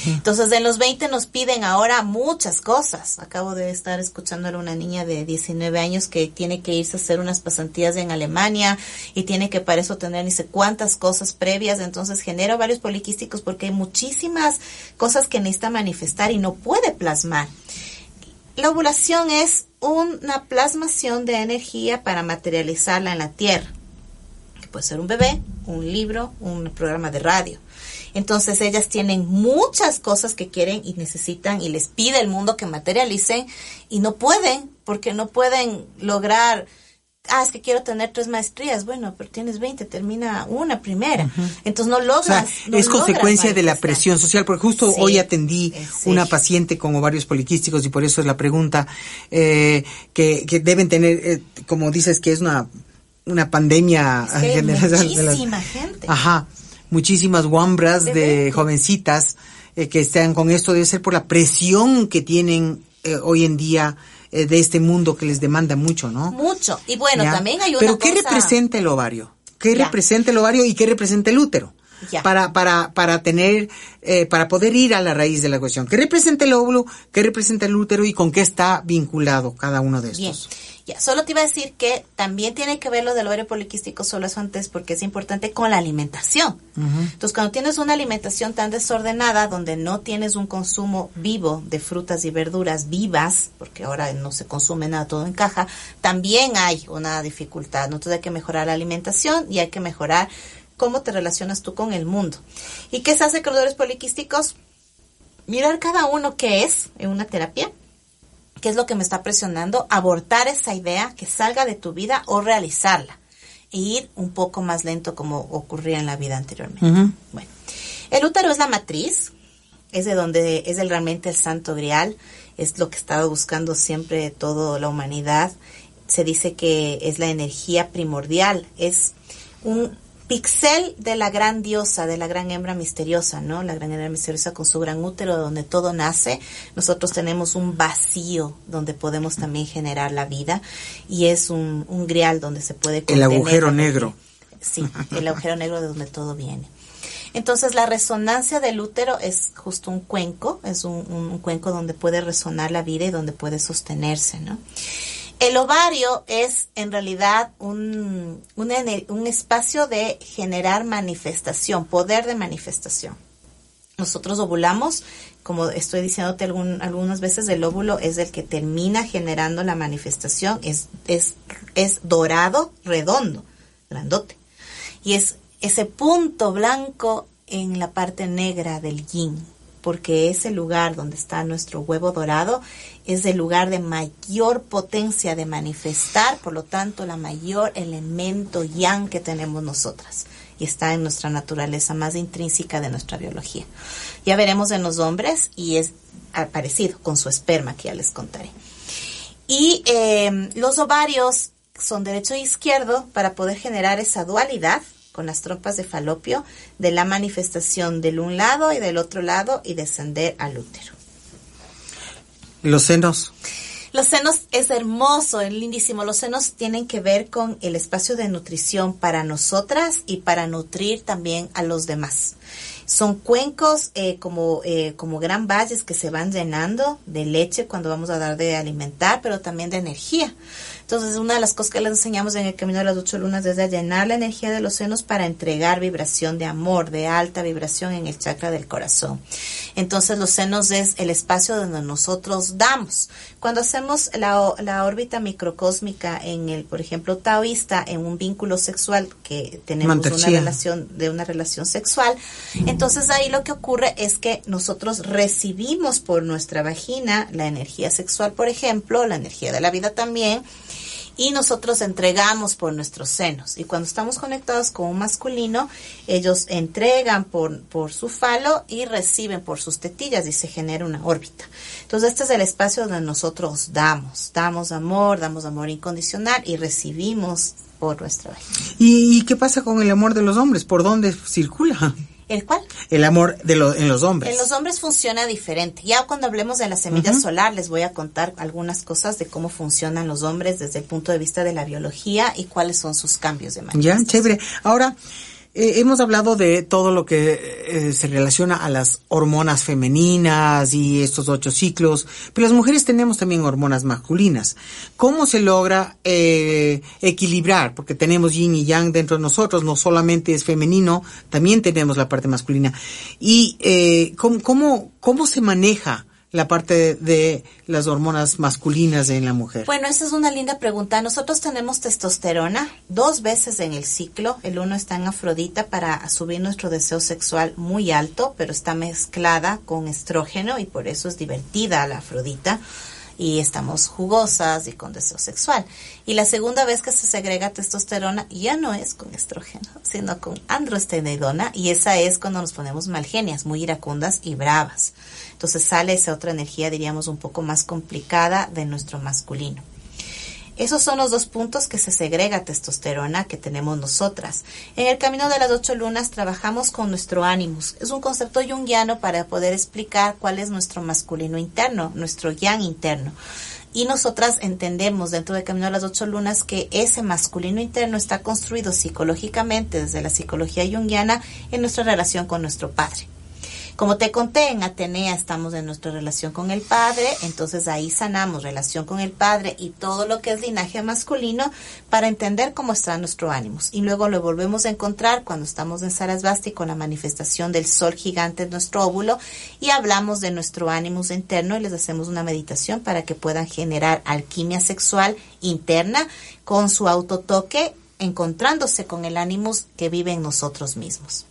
D: Entonces, en los 20 nos piden ahora muchas cosas. Acabo de estar escuchando a una niña de 19 años que tiene que irse a hacer unas pasantías en Alemania y tiene que para eso tener ni sé cuántas cosas previas. Entonces, genera varios poliquísticos porque hay muchísimas cosas que necesita manifestar y no puede plasmar. La ovulación es una plasmación de energía para materializarla en la tierra. Que puede ser un bebé, un libro, un programa de radio. Entonces ellas tienen muchas cosas que quieren y necesitan y les pide el mundo que materialicen y no pueden porque no pueden lograr ah, es que quiero tener tres maestrías. Bueno, pero tienes 20, termina una primera. Uh -huh. Entonces no logras.
C: O sea,
D: no
C: es
D: logras
C: consecuencia de la presión social, porque justo
D: Sí,
C: hoy atendí
D: sí.
C: una paciente con ovarios poliquísticos y por eso es la pregunta, eh, que, que deben tener, eh, como dices, que es una, una pandemia
D: Es que hay
C: general de las-
D: muchísima gente.
C: Ajá, muchísimas guambras
D: De
C: de, jovencitas eh, que están con esto, debe ser por la presión que tienen eh, hoy en día eh, de este mundo que les demanda mucho, ¿no?
D: Mucho. Y bueno,
C: ¿Ya?
D: también hay una
C: Pero ¿qué
D: cosa-
C: representa el ovario? ¿Qué
D: Ya.
C: representa el ovario y qué representa el útero? Para, para, para tener, eh, para poder ir a la raíz de la cuestión. ¿Qué representa el óvulo? ¿Qué representa el útero? ¿Y con qué está vinculado cada uno de
D: Bien,
C: estos?
D: ya, solo te iba a decir que también tiene que ver lo del ovario poliquístico, solo eso antes, porque es importante con la alimentación. Entonces, cuando tienes una alimentación tan desordenada, donde no tienes un consumo vivo de frutas y verduras vivas, porque ahora no se consume nada, todo en caja, también hay una dificultad. ¿no? Entonces, hay que mejorar la alimentación y hay que mejorar cómo te relacionas tú con el mundo. ¿Y qué se hace con los ovarios poliquísticos? Mirar cada uno qué es en una terapia qué es lo que me está presionando, abortar esa idea, que salga de tu vida o realizarla. E ir un poco más lento como ocurría en la vida anteriormente. Bueno, el útero es la matriz, es de donde es el, realmente el santo grial, es lo que estaba buscando siempre toda la humanidad. Se dice que es la energía primordial, es un pixel de la gran diosa, de la gran hembra misteriosa, ¿no? La gran hembra misteriosa con su gran útero donde todo nace. Nosotros tenemos un vacío donde podemos también generar la vida y es un, un grial donde se puede
C: El
D: contener
C: agujero
D: la energía.
C: negro.
D: Sí, el agujero negro de donde todo viene. Entonces la resonancia del útero es justo un cuenco, es un, un- un cuenco donde puede resonar la vida y donde puede sostenerse, ¿no? El ovario es en realidad un, un, espacio de generar manifestación, poder de manifestación. Nosotros ovulamos, como estoy diciéndote algún- algunas veces, el óvulo es el que termina generando la manifestación, es, es, es dorado, redondo, grandote. Y es ese punto blanco en la parte negra del yin, porque ese lugar donde está nuestro huevo dorado es el lugar de mayor potencia de manifestar, por lo tanto, la mayor elemento yang que tenemos nosotras y está en nuestra naturaleza más intrínseca de nuestra biología. Ya veremos en los hombres y es parecido con su esperma que ya les contaré. Y eh, los ovarios son derecho e izquierdo para poder generar esa dualidad con las trompas de falopio de la manifestación del un lado y del otro lado y descender al útero.
C: Los senos.
D: Los senos es hermoso, es lindísimo. Los senos tienen que ver con el espacio de nutrición para nosotras y para nutrir también a los demás. Son cuencos eh, como, eh, como gran valles que se van llenando de leche cuando vamos a dar de alimentar, pero también de energía. Entonces, una de las cosas que les enseñamos en el camino de las ocho lunas es a llenar la energía de los senos para entregar vibración de amor, de alta vibración en el chakra del corazón. Entonces, los senos es el espacio donde nosotros damos. Cuando hacemos la, la órbita microcósmica en el, por ejemplo, taoísta, en un vínculo sexual que tenemos una relación de una relación sexual, entonces ahí lo que ocurre es que nosotros recibimos por nuestra vagina la energía sexual, por ejemplo, la energía de la vida también, y nosotros entregamos por nuestros senos. Y cuando estamos conectados con un masculino, ellos entregan por, por su falo y reciben por sus tetillas y se genera una órbita. Entonces este es el espacio donde nosotros damos, damos amor, damos amor incondicional y recibimos por nuestra vagina.
C: ¿Y, y qué pasa con el amor de los hombres? ¿Por dónde circula
D: ¿El cual?
C: el amor de lo- en los hombres?
D: En los hombres funciona diferente. Ya cuando hablemos de la semilla solar les voy a contar algunas cosas de cómo funcionan los hombres desde el punto de vista de la biología y cuáles son sus cambios de
C: Ya,
D: manifestación.
C: chévere. Ahora, eh, hemos hablado de todo lo que eh, se relaciona a las hormonas femeninas y estos ocho ciclos, pero las mujeres tenemos también hormonas masculinas. ¿Cómo se logra eh, equilibrar? Porque tenemos yin y yang dentro de nosotros, no solamente es femenino, también tenemos la parte masculina. ¿Y ¿cómo, cómo, cómo se maneja la parte de las hormonas masculinas en la mujer?
D: Bueno, esa es una linda pregunta. Nosotros tenemos testosterona dos veces en el ciclo. El uno está en Afrodita para subir nuestro deseo sexual muy alto, pero está mezclada con estrógeno y por eso es divertida la Afrodita. Y estamos jugosas y con deseo sexual. Y la segunda vez que se segrega testosterona ya no es con estrógeno, sino con androstenedona. Y esa es cuando nos ponemos malgenias, muy iracundas y bravas. Entonces sale esa otra energía, diríamos, un poco más complicada de nuestro masculino. Esos son los dos puntos que se segrega testosterona que tenemos nosotras. En el camino de las ocho lunas trabajamos con nuestro ánimos. Es un concepto junguiano para poder explicar cuál es nuestro masculino interno, nuestro yang interno. Y nosotras entendemos dentro del camino de las ocho lunas que ese masculino interno está construido psicológicamente desde la psicología junguiana en nuestra relación con nuestro padre. Como te conté, en Atenea estamos en nuestra relación con el padre, entonces ahí sanamos relación con el padre y todo lo que es linaje masculino para entender cómo está nuestro ánimos. Y luego lo volvemos a encontrar cuando estamos en Sarasvati con la manifestación del sol gigante en nuestro óvulo y hablamos de nuestro ánimos interno y les hacemos una meditación para que puedan generar alquimia sexual interna con su autotoque, encontrándose con el ánimos que vive en nosotros mismos.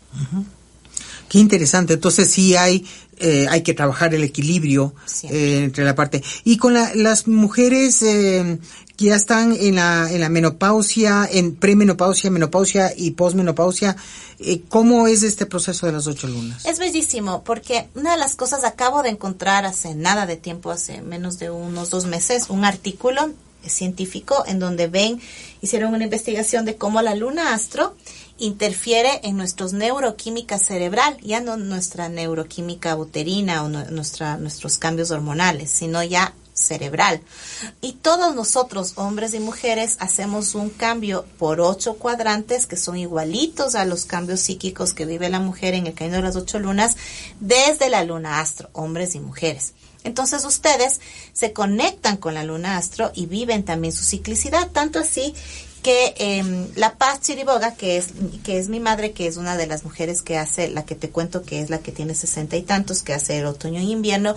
C: Qué interesante. Entonces sí hay eh, hay que trabajar el equilibrio eh, entre la parte y con la- las mujeres eh, que ya están en la en la menopausia, en premenopausia, menopausia y posmenopausia, eh, ¿cómo es este proceso de las ocho lunas?
D: Es bellísimo porque una de las cosas acabo de encontrar hace nada de tiempo, hace menos de unos dos meses, un artículo científico en donde ven, hicieron una investigación de cómo la luna astro interfiere en nuestros neuroquímica cerebral, ya no nuestra neuroquímica uterina o nuestros cambios hormonales, sino ya cerebral. Y todos nosotros, hombres y mujeres, hacemos un cambio por ocho cuadrantes que son igualitos a los cambios psíquicos que vive la mujer en el camino de las ocho lunas desde la luna astro, hombres y mujeres. Entonces ustedes se conectan con la luna astro y viven también su ciclicidad, tanto así que eh, La Paz Chiriboga, que es, que es mi madre, que es una de las mujeres que hace, la que te cuento que es la que tiene sesenta y tantos, que hace el otoño y invierno,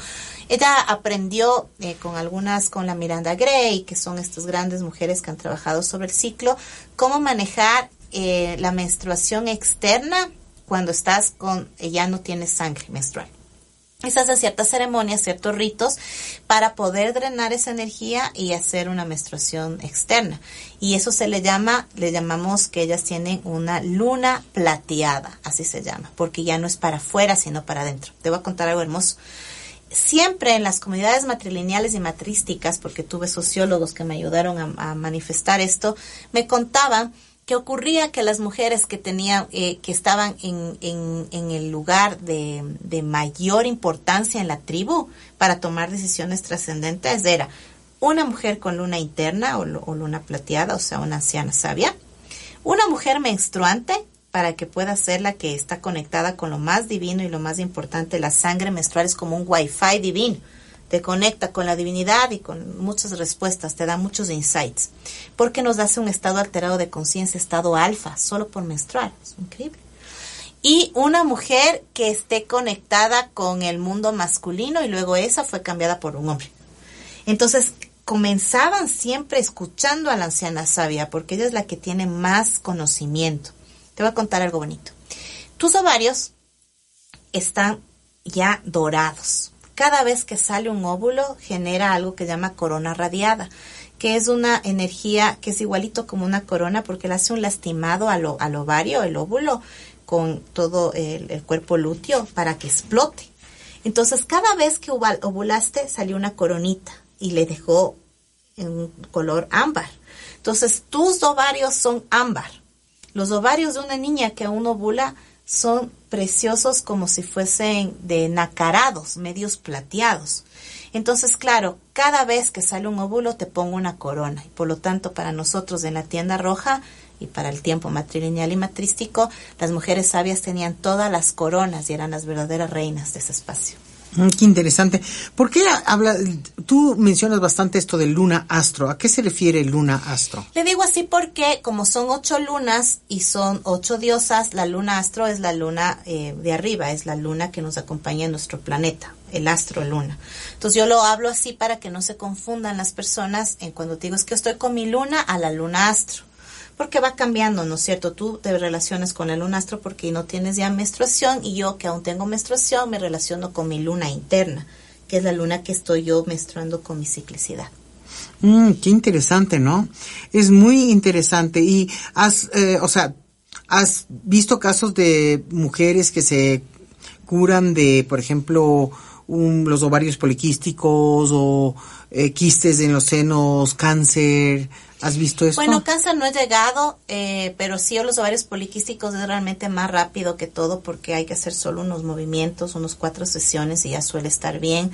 D: ella aprendió eh, con algunas, con la Miranda Gray, que son estas grandes mujeres que han trabajado sobre el ciclo, cómo manejar eh, la menstruación externa cuando estás con, ya no tienes sangre menstrual se hacen ciertas ceremonias, ciertos ritos para poder drenar esa energía y hacer una menstruación externa. Y eso se le llama, le llamamos que ellas tienen una luna plateada, así se llama, porque ya no es para afuera, sino para adentro. Te voy a contar algo hermoso. Siempre en las comunidades matrilineales y matrísticas, porque tuve sociólogos que me ayudaron a manifestar esto, me contaban que ocurría que las mujeres que tenían, eh, que estaban en, el lugar de, de, mayor importancia en la tribu para tomar decisiones trascendentes era una mujer con luna interna o, o, luna plateada, o sea, una anciana sabia, una mujer menstruante para que pueda ser la que está conectada con lo más divino y lo más importante, la sangre menstrual es como un wifi divino te conecta con la divinidad y con muchas respuestas, te da muchos insights, porque nos hace un estado alterado de conciencia, estado alfa, solo por menstruar, es increíble. Y una mujer que esté conectada con el mundo masculino y luego esa fue cambiada por un hombre. Entonces, comenzaban siempre escuchando a la anciana sabia, porque ella es la que tiene más conocimiento. Te voy a contar algo bonito. Tus ovarios están ya dorados cada vez que sale un óvulo genera algo que llama corona radiada, que es una energía que es igualito como una corona porque le hace un lastimado al, ovario, el óvulo, con todo el, cuerpo lúteo para que explote. Entonces, cada vez que ovulaste salió una coronita y le dejó en un color ámbar. Entonces, tus ovarios son ámbar. Los ovarios de una niña que aún ovula son preciosos como si fuesen de nacarados, medios plateados. Entonces, claro, cada vez que sale un óvulo te pongo una corona y por lo tanto para nosotros en la tienda roja y para el tiempo matrilineal y matrístico, las mujeres sabias tenían todas las coronas y eran las verdaderas reinas de ese espacio.
C: Mm, qué interesante. ¿Por qué habla, tú mencionas bastante esto de luna astro? ¿A qué se refiere luna astro?
D: Le digo así porque como son ocho lunas y son ocho diosas, la luna astro es la luna eh, de arriba, es la luna que nos acompaña en nuestro planeta, el astro luna. Entonces yo lo hablo así para que no se confundan las personas en cuando digo es que estoy con mi luna a la luna astro porque va cambiando, ¿no es cierto? Tú te relacionas con el lunastro porque no tienes ya menstruación y yo que aún tengo menstruación me relaciono con mi luna interna, que es la luna que estoy yo menstruando con mi ciclicidad.
C: Mm, qué interesante, ¿no? Es muy interesante y has, eh, o sea, has visto casos de mujeres que se curan de, por ejemplo, los ovarios poliquísticos o eh, quistes en los senos, cáncer. ¿Has visto?
D: Bueno, cáncer no he llegado, eh, pero sí los ovarios poliquísticos es realmente más rápido que todo porque hay que hacer solo unos movimientos, unos cuatro sesiones y ya suele estar bien.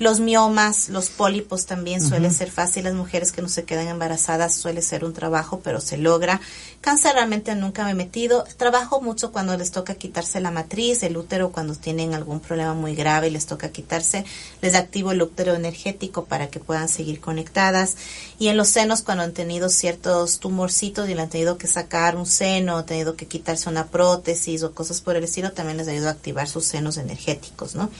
D: Los miomas, los pólipos también suele ser fácil. Las mujeres que no se quedan embarazadas suele ser un trabajo, pero se logra. Cáncer realmente nunca me he metido. Trabajo mucho cuando les toca quitarse la matriz, el útero, cuando tienen algún problema muy grave y les toca quitarse. Les activo el útero energético para que puedan seguir conectadas. Y en los senos, cuando han tenido ciertos tumorcitos y le han tenido que sacar un seno, han tenido que quitarse una prótesis o cosas por el estilo, también les ayuda a activar sus senos energéticos, ¿no?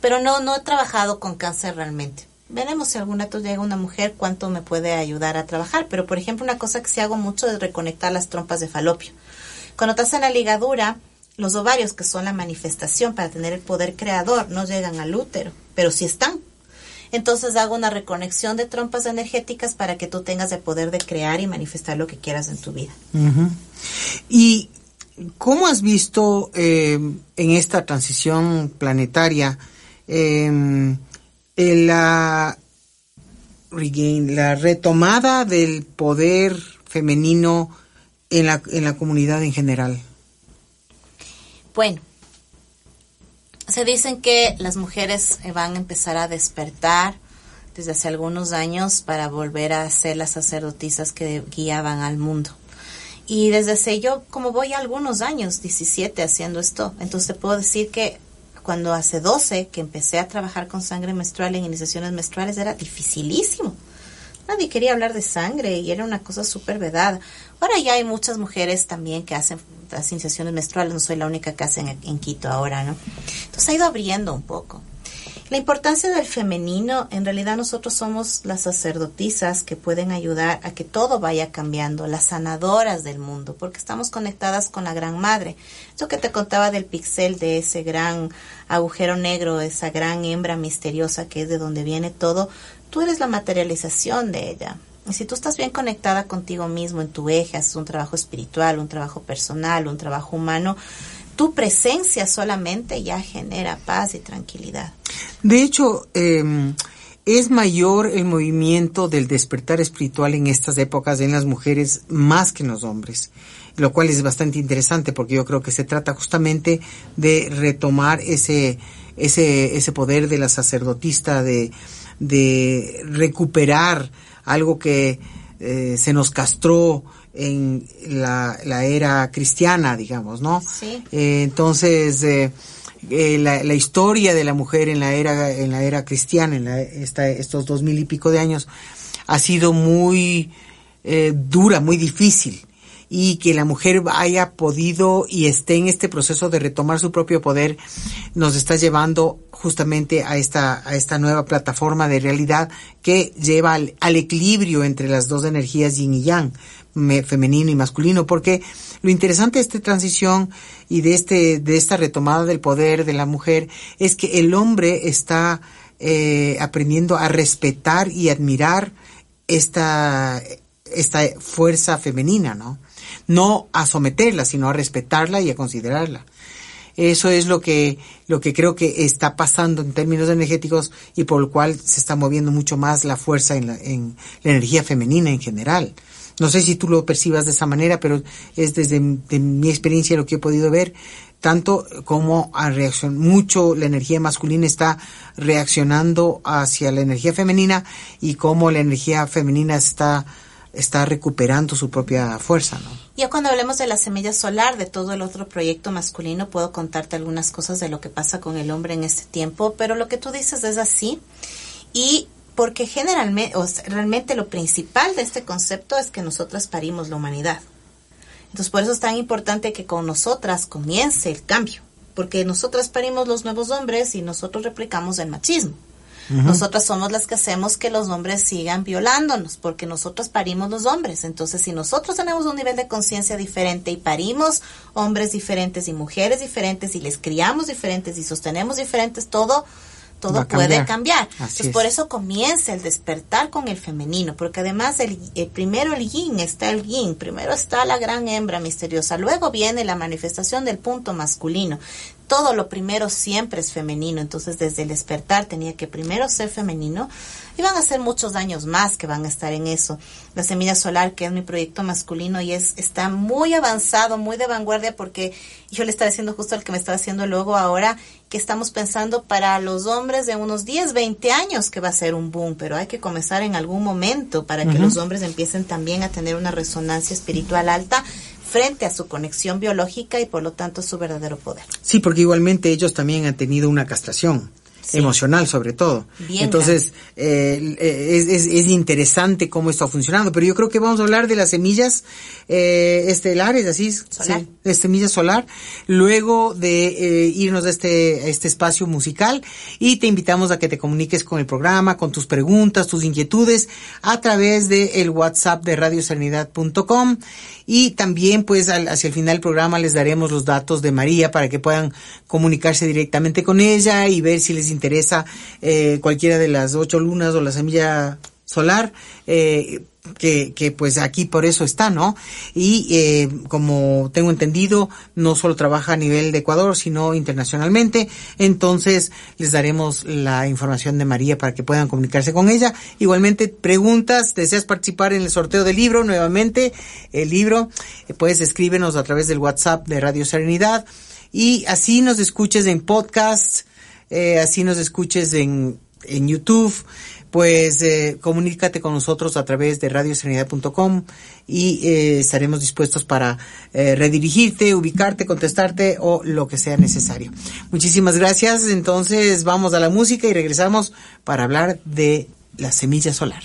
D: Pero no, no he trabajado con cáncer realmente. Veremos si algún dato llega una mujer, cuánto me puede ayudar a trabajar. Pero, por ejemplo, una cosa que sí hago mucho es reconectar las trompas de falopio. Cuando te hacen la ligadura, los ovarios, que son la manifestación para tener el poder creador, no llegan al útero, pero sí están. Entonces hago una reconexión de trompas energéticas para que tú tengas el poder de crear y manifestar lo que quieras en tu vida.
C: ¿Y cómo has visto eh, en esta transición planetaria eh, la, la retomada del poder femenino en la, en la comunidad en general?
D: Bueno, se dicen que las mujeres van a empezar a despertar desde hace algunos años para volver a ser las sacerdotisas que guiaban al mundo. Y desde hace yo, como voy algunos años, 17 haciendo esto, entonces puedo decir que cuando hace 12 que empecé a trabajar con sangre menstrual en iniciaciones menstruales era dificilísimo. Nadie quería hablar de sangre y era una cosa súper vedada. Ahora ya hay muchas mujeres también que hacen las iniciaciones menstruales, no soy la única que hacen en Quito ahora, ¿no? Entonces ha ido abriendo un poco. La importancia del femenino, en realidad nosotros somos las sacerdotisas que pueden ayudar a que todo vaya cambiando, las sanadoras del mundo, porque estamos conectadas con la Gran Madre. Eso que te contaba del pixel, de ese gran agujero negro, esa gran hembra misteriosa que es de donde viene todo, tú eres la materialización de ella. Y si tú estás bien conectada contigo mismo en tu eje, haces un trabajo espiritual, un trabajo personal, un trabajo humano, tu presencia solamente ya genera paz y tranquilidad.
C: De hecho, eh, es mayor el movimiento del despertar espiritual en estas épocas en las mujeres más que en los hombres, lo cual es bastante interesante porque yo creo que se trata justamente de retomar ese ese ese poder de la sacerdotista de de recuperar algo que eh, se nos castró en la, la, era cristiana, digamos, ¿no?
D: Sí.
C: Eh, entonces, eh, eh, la, la, historia de la mujer en la era, en la era cristiana, en la, esta, estos dos mil y pico de años, ha sido muy dura, muy difícil. Y que la mujer haya podido y esté en este proceso de retomar su propio poder, nos está llevando justamente a esta, a esta nueva plataforma de realidad que lleva al, al equilibrio entre las dos energías yin y yang me, femenino y masculino, porque lo interesante de esta transición y de este, de esta retomada del poder de la mujer es que el hombre está eh, aprendiendo a respetar y admirar esta, esta fuerza femenina, ¿no? No a someterla, sino a respetarla y a considerarla. Eso es lo que, lo que creo que está pasando en términos energéticos y por lo cual se está moviendo mucho más la fuerza en la, en la energía femenina en general. No sé si tú lo percibas de esa manera, pero es desde mi experiencia lo que he podido ver, tanto como a reacción, mucho la energía masculina está reaccionando hacia la energía femenina y cómo la energía femenina está está recuperando su propia fuerza, ¿no?
D: Ya cuando hablemos de la semilla solar, de todo el otro proyecto masculino, puedo contarte algunas cosas de lo que pasa con el hombre en este tiempo, pero lo que tú dices es así. Y porque generalmente, o sea, realmente lo principal de este concepto es que nosotras parimos la humanidad. Entonces, por eso es tan importante que con nosotras comience el cambio, porque nosotras parimos los nuevos hombres y nosotros replicamos el machismo. Uh -huh. Nosotras somos las que hacemos que los hombres sigan violándonos, porque nosotros parimos los hombres. Entonces, si nosotros tenemos un nivel de conciencia diferente y parimos hombres diferentes y mujeres diferentes y les criamos diferentes y sostenemos diferentes, todo todo puede cambiar. Entonces, por eso comienza el despertar con el femenino, porque además el, el, primero el yin está el yin, primero está la gran hembra misteriosa, luego viene la manifestación del punto masculino. Todo lo primero siempre es femenino, entonces desde el despertar tenía que primero ser femenino y van a ser muchos años más que van a estar en eso. La semilla solar, que es mi proyecto masculino y es está muy avanzado, muy de vanguardia porque yo le estaba diciendo justo al que me estaba haciendo luego ahora que estamos pensando para los hombres de unos 10, 20 años que va a ser un boom, pero hay que comenzar en algún momento para que uh -huh. los hombres empiecen también a tener una resonancia espiritual alta frente a su conexión biológica y por lo tanto su verdadero poder.
C: Sí, porque igualmente ellos también han tenido una castración. Sí. emocional sobre todo.
D: Bien
C: Entonces, eh, es, es, es, interesante cómo esto ha funcionado, pero yo creo que vamos a hablar de las semillas eh, estelares, así,
D: solar.
C: Sí, semilla solar, luego de eh, irnos a este, a este espacio musical y te invitamos a que te comuniques con el programa, con tus preguntas, tus inquietudes a través de el WhatsApp de radioserenidad.com y también pues al, hacia el final del programa les daremos los datos de María para que puedan comunicarse directamente con ella y ver si les interesa eh, cualquiera de las ocho lunas o la semilla solar, eh, que, pues aquí por eso está, ¿no? Y eh, como tengo entendido, no solo trabaja a nivel de Ecuador, sino internacionalmente, entonces les daremos la información de María para que puedan comunicarse con ella. Igualmente, preguntas, deseas participar en el sorteo del libro, nuevamente, el libro, puedes escríbenos a través del WhatsApp de Radio Serenidad y así nos escuches en podcast, eh, así nos escuches en en YouTube, pues eh, comunícate con nosotros a través de radioserenidad.com y eh, estaremos dispuestos para redirigirte, ubicarte, contestarte o lo que sea necesario. Muchísimas gracias. Entonces vamos a la música y regresamos para hablar de la semilla solar.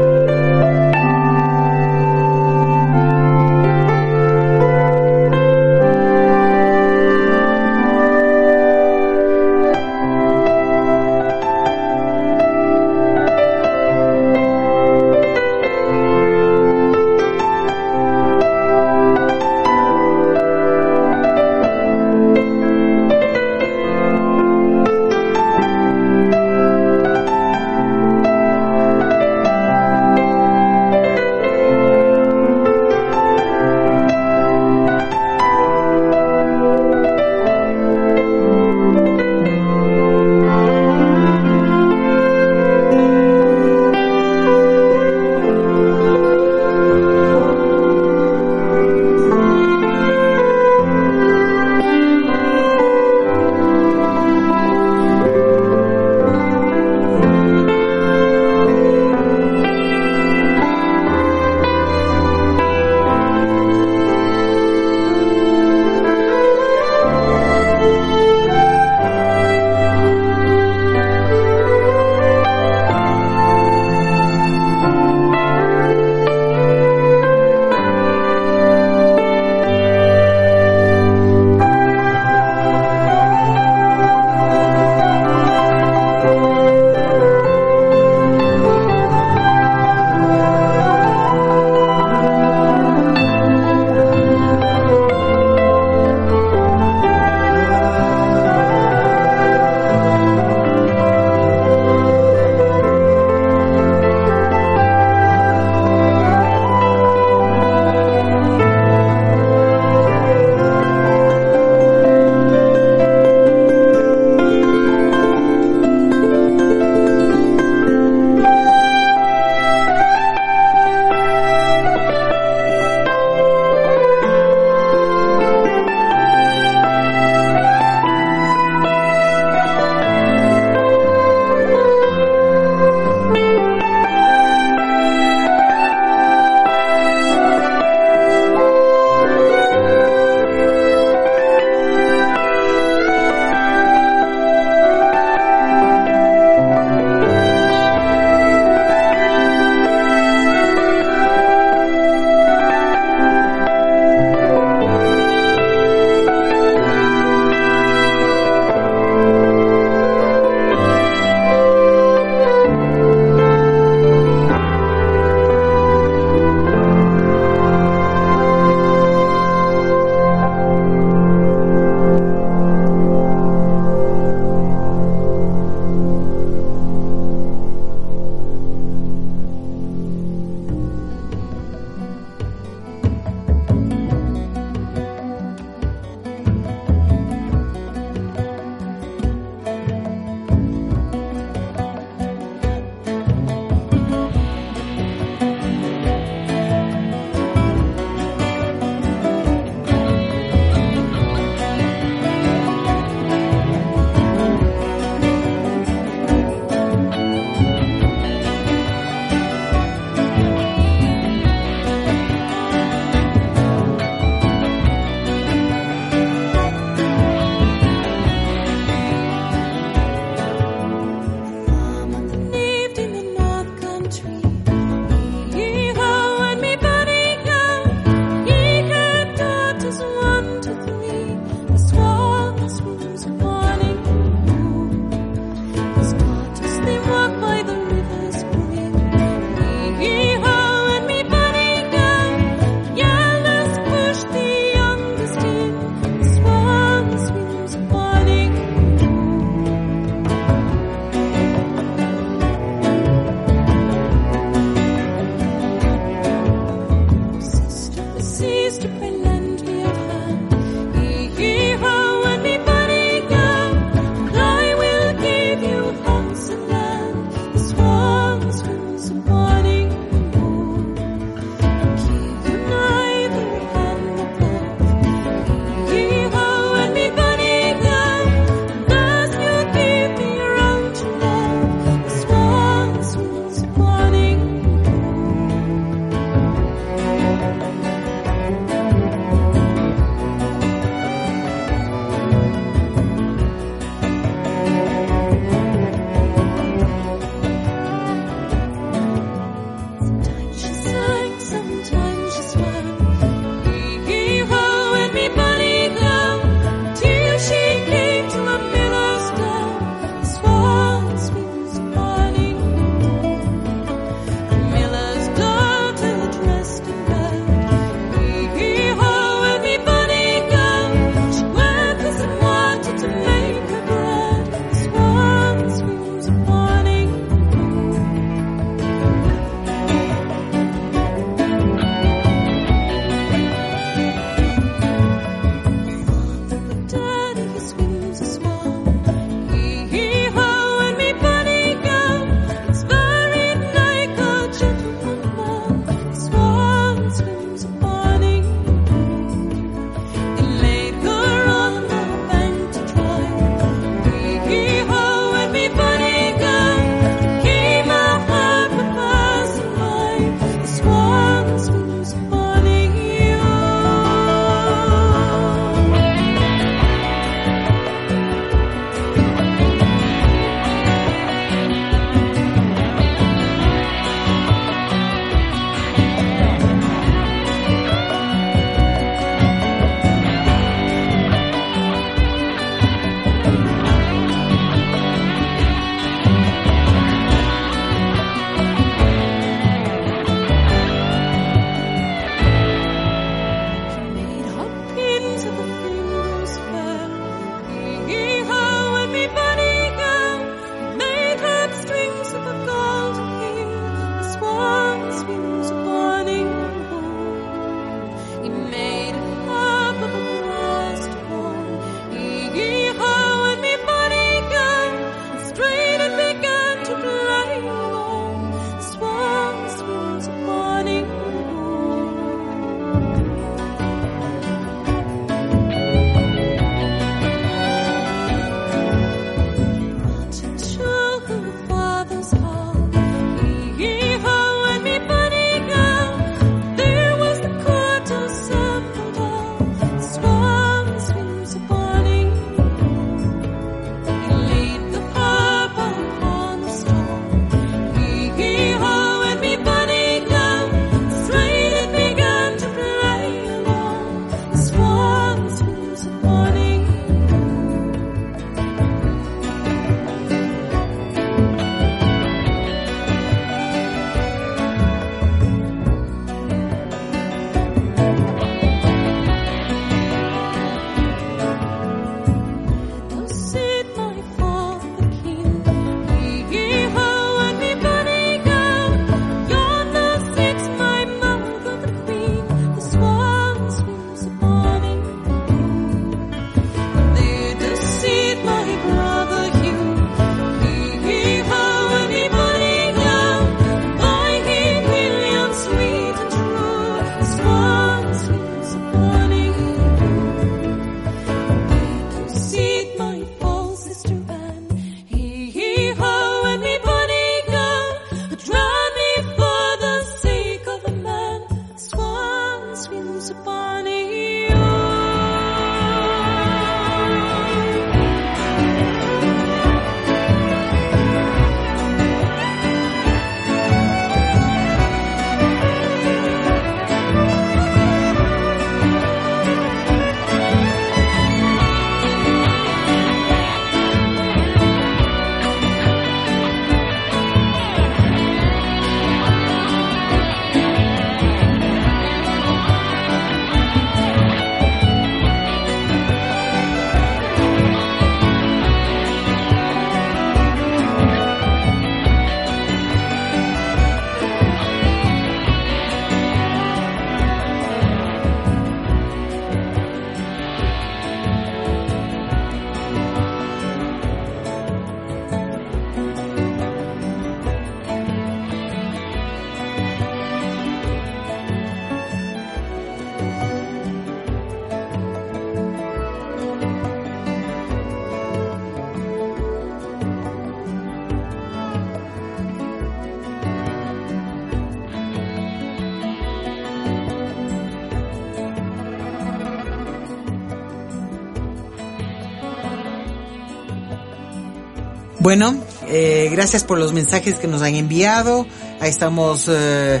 C: Bueno, eh, gracias por los mensajes que nos han enviado. Ahí estamos eh,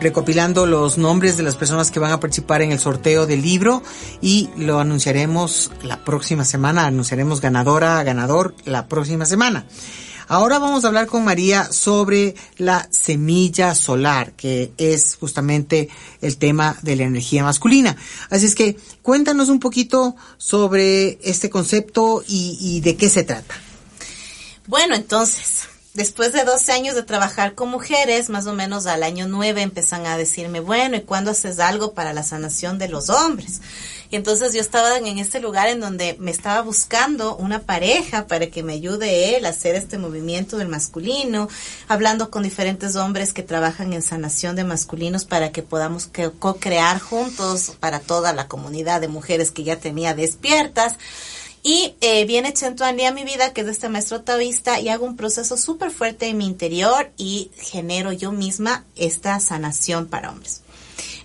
C: recopilando los nombres de las personas que van a participar en el sorteo del libro y lo anunciaremos la próxima semana. Anunciaremos ganadora, ganador la próxima semana. Ahora vamos a hablar con María sobre la semilla solar, que es justamente el tema de la energía masculina. Así es que cuéntanos un poquito sobre este concepto y de qué se trata.
D: Bueno, entonces, después de 12 años de trabajar con mujeres, más o menos al año 9 empiezan a decirme, bueno, ¿y cuándo haces algo para la sanación de los hombres? Y entonces yo estaba en este lugar en donde me estaba buscando una pareja para que me ayude él a hacer este movimiento del masculino, hablando con diferentes hombres que trabajan en sanación de masculinos para que podamos co-crear juntos para toda la comunidad de mujeres que ya tenía despiertas. Y eh, viene Chento Andy a mi vida, que es este maestro taoísta, y hago un proceso súper fuerte en mi interior y genero yo misma esta sanación para hombres.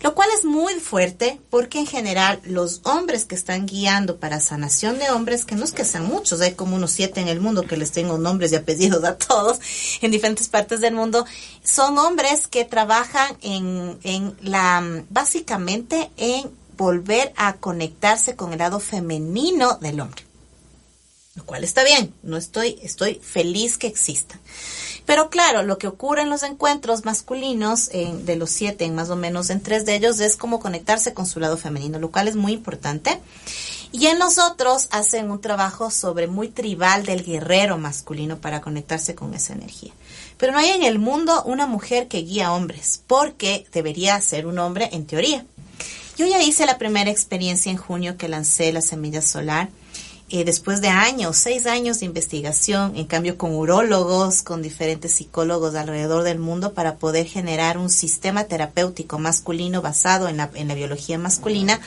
D: Lo cual es muy fuerte porque en general los hombres que están guiando para sanación de hombres, que no es que sean muchos, hay como unos siete en el mundo que les tengo nombres y apellidos a todos en diferentes partes del mundo, son hombres que trabajan en, en la, básicamente en volver a conectarse con el lado femenino del hombre lo cual está bien, no estoy, estoy feliz que exista. Pero claro, lo que ocurre en los encuentros masculinos, en- de los siete, en más o menos en tres de ellos, es como conectarse con su lado femenino, lo cual es muy importante. Y en los otros hacen un trabajo sobre muy tribal del guerrero masculino para conectarse con esa energía. Pero no hay en el mundo una mujer que guía hombres, porque debería ser un hombre en teoría. Yo ya hice la primera experiencia en junio que lancé la semilla solar. Eh, después de años, seis años de investigación, en cambio con urólogos, con diferentes psicólogos alrededor del mundo para poder generar un sistema terapéutico masculino basado en la, en la biología masculina.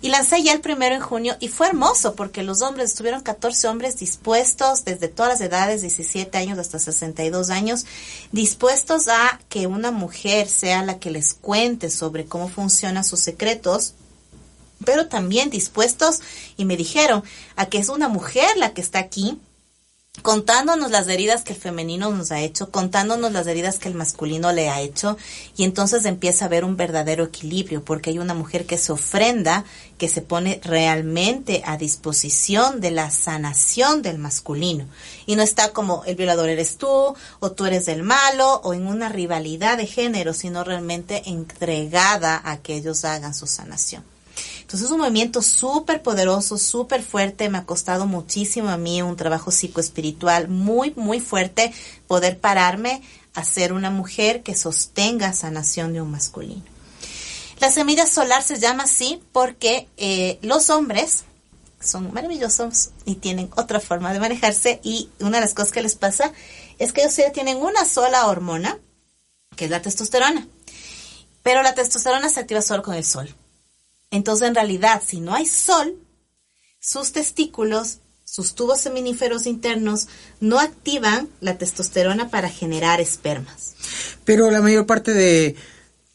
D: Y lancé ya el primero en junio y fue hermoso porque los hombres, estuvieron 14 hombres dispuestos desde todas las edades, 17 años hasta 62 años, dispuestos a que una mujer sea la que les cuente sobre cómo funcionan sus secretos pero también dispuestos y me dijeron a que es una mujer la que está aquí contándonos las heridas que el femenino nos ha hecho, contándonos las heridas que el masculino le ha hecho, y entonces empieza a haber un verdadero equilibrio, porque hay una mujer que se ofrenda, que se pone realmente a disposición de la sanación del masculino, y no está como el violador eres tú, o tú eres el malo, o en una rivalidad de género, sino realmente entregada a que ellos hagan su sanación. Entonces es un movimiento súper poderoso, súper fuerte, me ha costado muchísimo a mí un trabajo psicoespiritual muy, muy fuerte poder pararme a ser una mujer que sostenga sanación de un masculino. La semilla solar se llama así porque eh, los hombres son maravillosos y tienen otra forma de manejarse y una de las cosas que les pasa es que ellos tienen una sola hormona, que es la testosterona. Pero la testosterona se activa solo con el sol. Entonces, en realidad, si no hay sol, sus testículos, sus tubos seminíferos internos, no activan la testosterona para generar espermas.
C: Pero la mayor parte de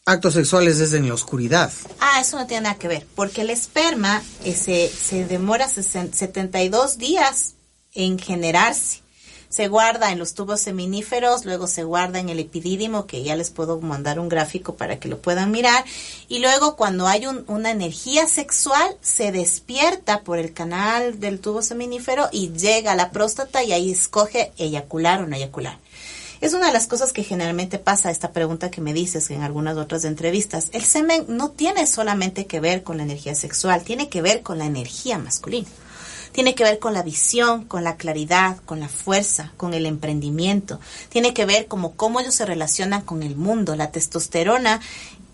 C: actos sexuales es en la oscuridad.
D: Ah, eso no tiene nada que ver, porque el esperma eh, se, se demora 60 72 días en generarse. Se guarda en los tubos seminíferos, luego se guarda en el epidídimo, que ya les puedo mandar un gráfico para que lo puedan mirar. Y luego cuando hay un- una energía sexual, se despierta por el canal del tubo seminífero y llega a la próstata y ahí escoge eyacular o no eyacular. Es una de las cosas que generalmente pasa, esta pregunta que me dices en algunas otras entrevistas. El semen no tiene solamente que ver con la energía sexual, tiene que ver con la energía masculina. Tiene que ver con la visión, con la claridad, con la fuerza, con el emprendimiento. Tiene que ver como cómo ellos se relacionan con el mundo. La testosterona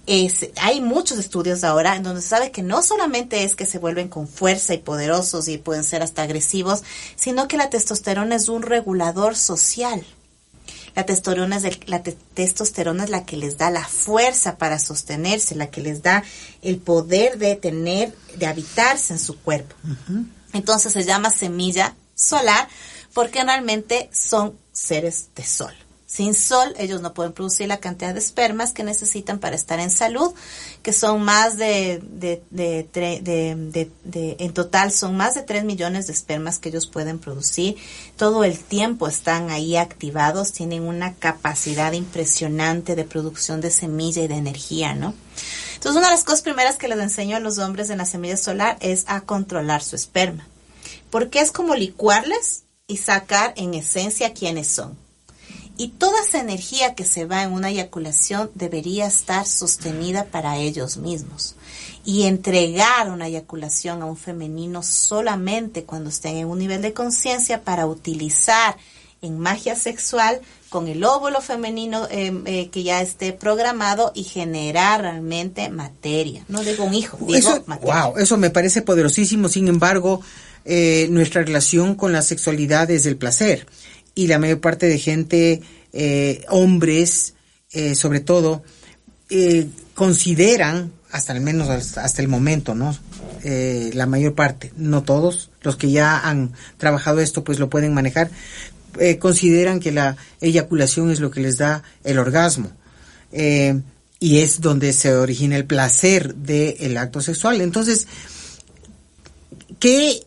D: es, hay muchos estudios ahora en donde se sabe que no solamente es que se vuelven con fuerza y poderosos y pueden ser hasta agresivos, sino que la testosterona es un regulador social. La testosterona, es el- la te- testosterona es la que les da la fuerza para sostenerse, la que les da el poder de tener, de habitarse en su cuerpo. Entonces se llama semilla solar porque realmente son seres de sol. Sin sol, ellos no pueden producir la cantidad de espermas que necesitan para estar en salud, que son más de, de, de, de- en total son más de 3 millones de espermas que ellos pueden producir. Todo el tiempo están ahí activados, tienen una capacidad impresionante de producción de semilla y de energía, ¿no? Entonces, una de las cosas primeras que les enseño a los hombres en la semilla solar es a controlar su esperma. Porque es como licuarles y sacar en esencia quiénes son. Y toda esa energía que se va en una eyaculación debería estar sostenida para ellos mismos. Y entregar una eyaculación a un femenino solamente cuando estén en un nivel de conciencia para utilizar en magia sexual con el óvulo femenino eh, eh, que ya esté programado y generar realmente materia. No digo un hijo, digo
C: Eso,
D: materia.
C: wow, eso me parece poderosísimo. Sin embargo, eh, nuestra relación con la sexualidad es el placer. Y la mayor parte de gente, eh, hombres, eh, sobre todo, eh, consideran, hasta al menos hasta, el momento, ¿no? La mayor parte, no todos, los que ya han trabajado esto, pues lo pueden manejar, consideran que la eyaculación es lo que les da el orgasmo. Y es donde se origina el placer del acto sexual. Entonces, ¿qué,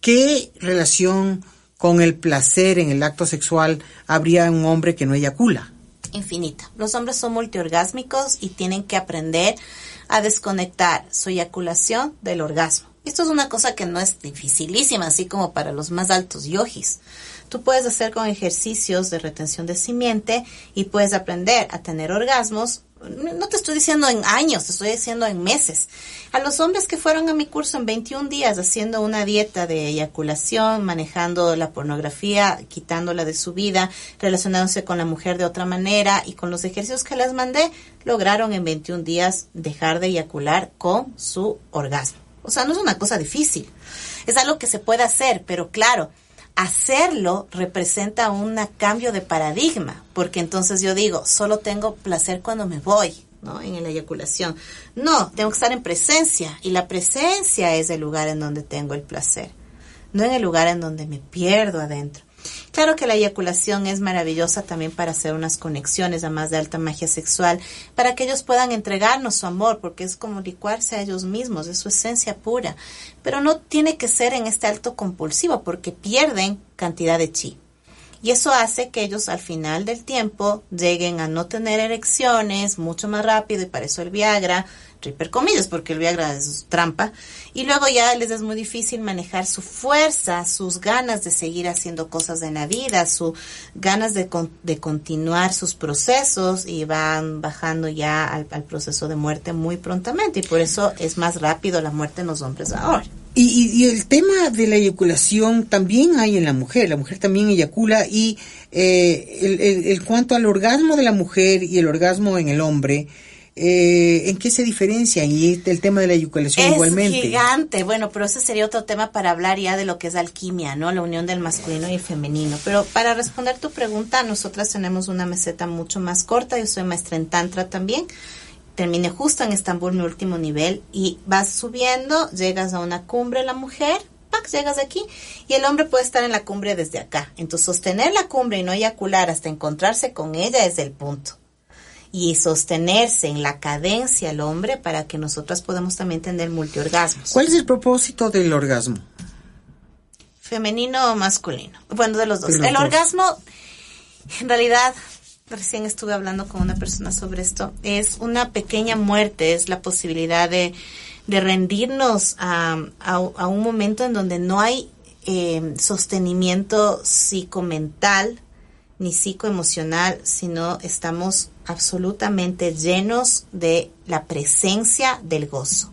C: ¿qué relación con el placer en el acto sexual habría un hombre que no eyacula?
D: infinita. Los hombres son multiorgásmicos y tienen que aprender a desconectar su eyaculación del orgasmo. Esto es una cosa que no es dificilísima, así como para los más altos yogis. Tú puedes hacer con ejercicios de retención de simiente y puedes aprender a tener orgasmos. No te estoy diciendo en años, te estoy diciendo en meses. A los hombres que fueron a mi curso en 21 días haciendo una dieta de eyaculación, manejando la pornografía, quitándola de su vida, relacionándose con la mujer de otra manera y con los ejercicios que les mandé, lograron en 21 días dejar de eyacular con su orgasmo. O sea, no es una cosa difícil. Es algo que se puede hacer, pero claro, hacerlo representa un cambio de paradigma, porque entonces yo digo, solo tengo placer cuando me voy, ¿no? En la eyaculación. No, tengo que estar en presencia, y la presencia es el lugar en donde tengo el placer, no en el lugar en donde me pierdo adentro. Claro que la eyaculación es maravillosa también para hacer unas conexiones, además de alta magia sexual, para que ellos puedan entregarnos su amor, porque es como licuarse a ellos mismos, es su esencia pura. Pero no tiene que ser en este alto compulsivo, porque pierden cantidad de chi. Y eso hace que ellos al final del tiempo lleguen a no tener erecciones mucho más rápido y para eso el Viagra, comillas, porque el Viagra es trampa. Y luego ya les es muy difícil manejar su fuerza, sus ganas de seguir haciendo cosas en la vida, sus ganas de, de continuar sus procesos y van bajando ya al, proceso de muerte muy prontamente. Y por eso es más rápido la muerte en los hombres ahora.
C: Y, y, el tema de la eyaculación también hay en la mujer, la mujer también eyacula y eh, el, el, cuanto al orgasmo de la mujer y el orgasmo en el hombre, eh, ¿en qué se diferencian? Y el tema de la eyaculación
D: es
C: igualmente.
D: gigante, bueno, pero ese sería otro tema para hablar ya de lo que es alquimia, ¿no? La unión del masculino y el femenino. Pero para responder tu pregunta, nosotras tenemos una meseta mucho más corta, yo soy maestra en Tantra también terminé justo en Estambul mi último nivel y vas subiendo, llegas a una cumbre la mujer, ¡pac! llegas aquí y el hombre puede estar en la cumbre desde acá. Entonces sostener la cumbre y no eyacular hasta encontrarse con ella es el punto. Y sostenerse en la cadencia el hombre para que nosotras podamos también tener multiorgasmos.
C: ¿Cuál es el propósito del orgasmo?
D: Femenino o masculino. Bueno, de los dos. De los el dos. orgasmo, en realidad, recién estuve hablando con una persona sobre esto, es una pequeña muerte, es la posibilidad de, de rendirnos a, a, a, un momento en donde no hay eh, sostenimiento psicomental ni psicoemocional, sino estamos absolutamente llenos de la presencia del gozo.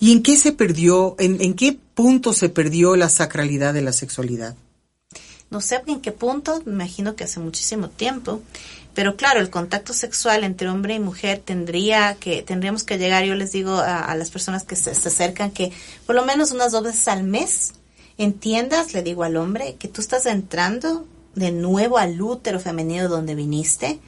C: ¿Y en qué se perdió, en, en qué punto se perdió la sacralidad de la sexualidad?
D: No sé en qué punto, me imagino que hace muchísimo tiempo, pero claro, el contacto sexual entre hombre y mujer tendría que, tendríamos que llegar, yo les digo a, a las personas que se, se, acercan que por lo menos unas dos veces al mes entiendas, le digo al hombre, que tú estás entrando de nuevo al útero femenino donde viniste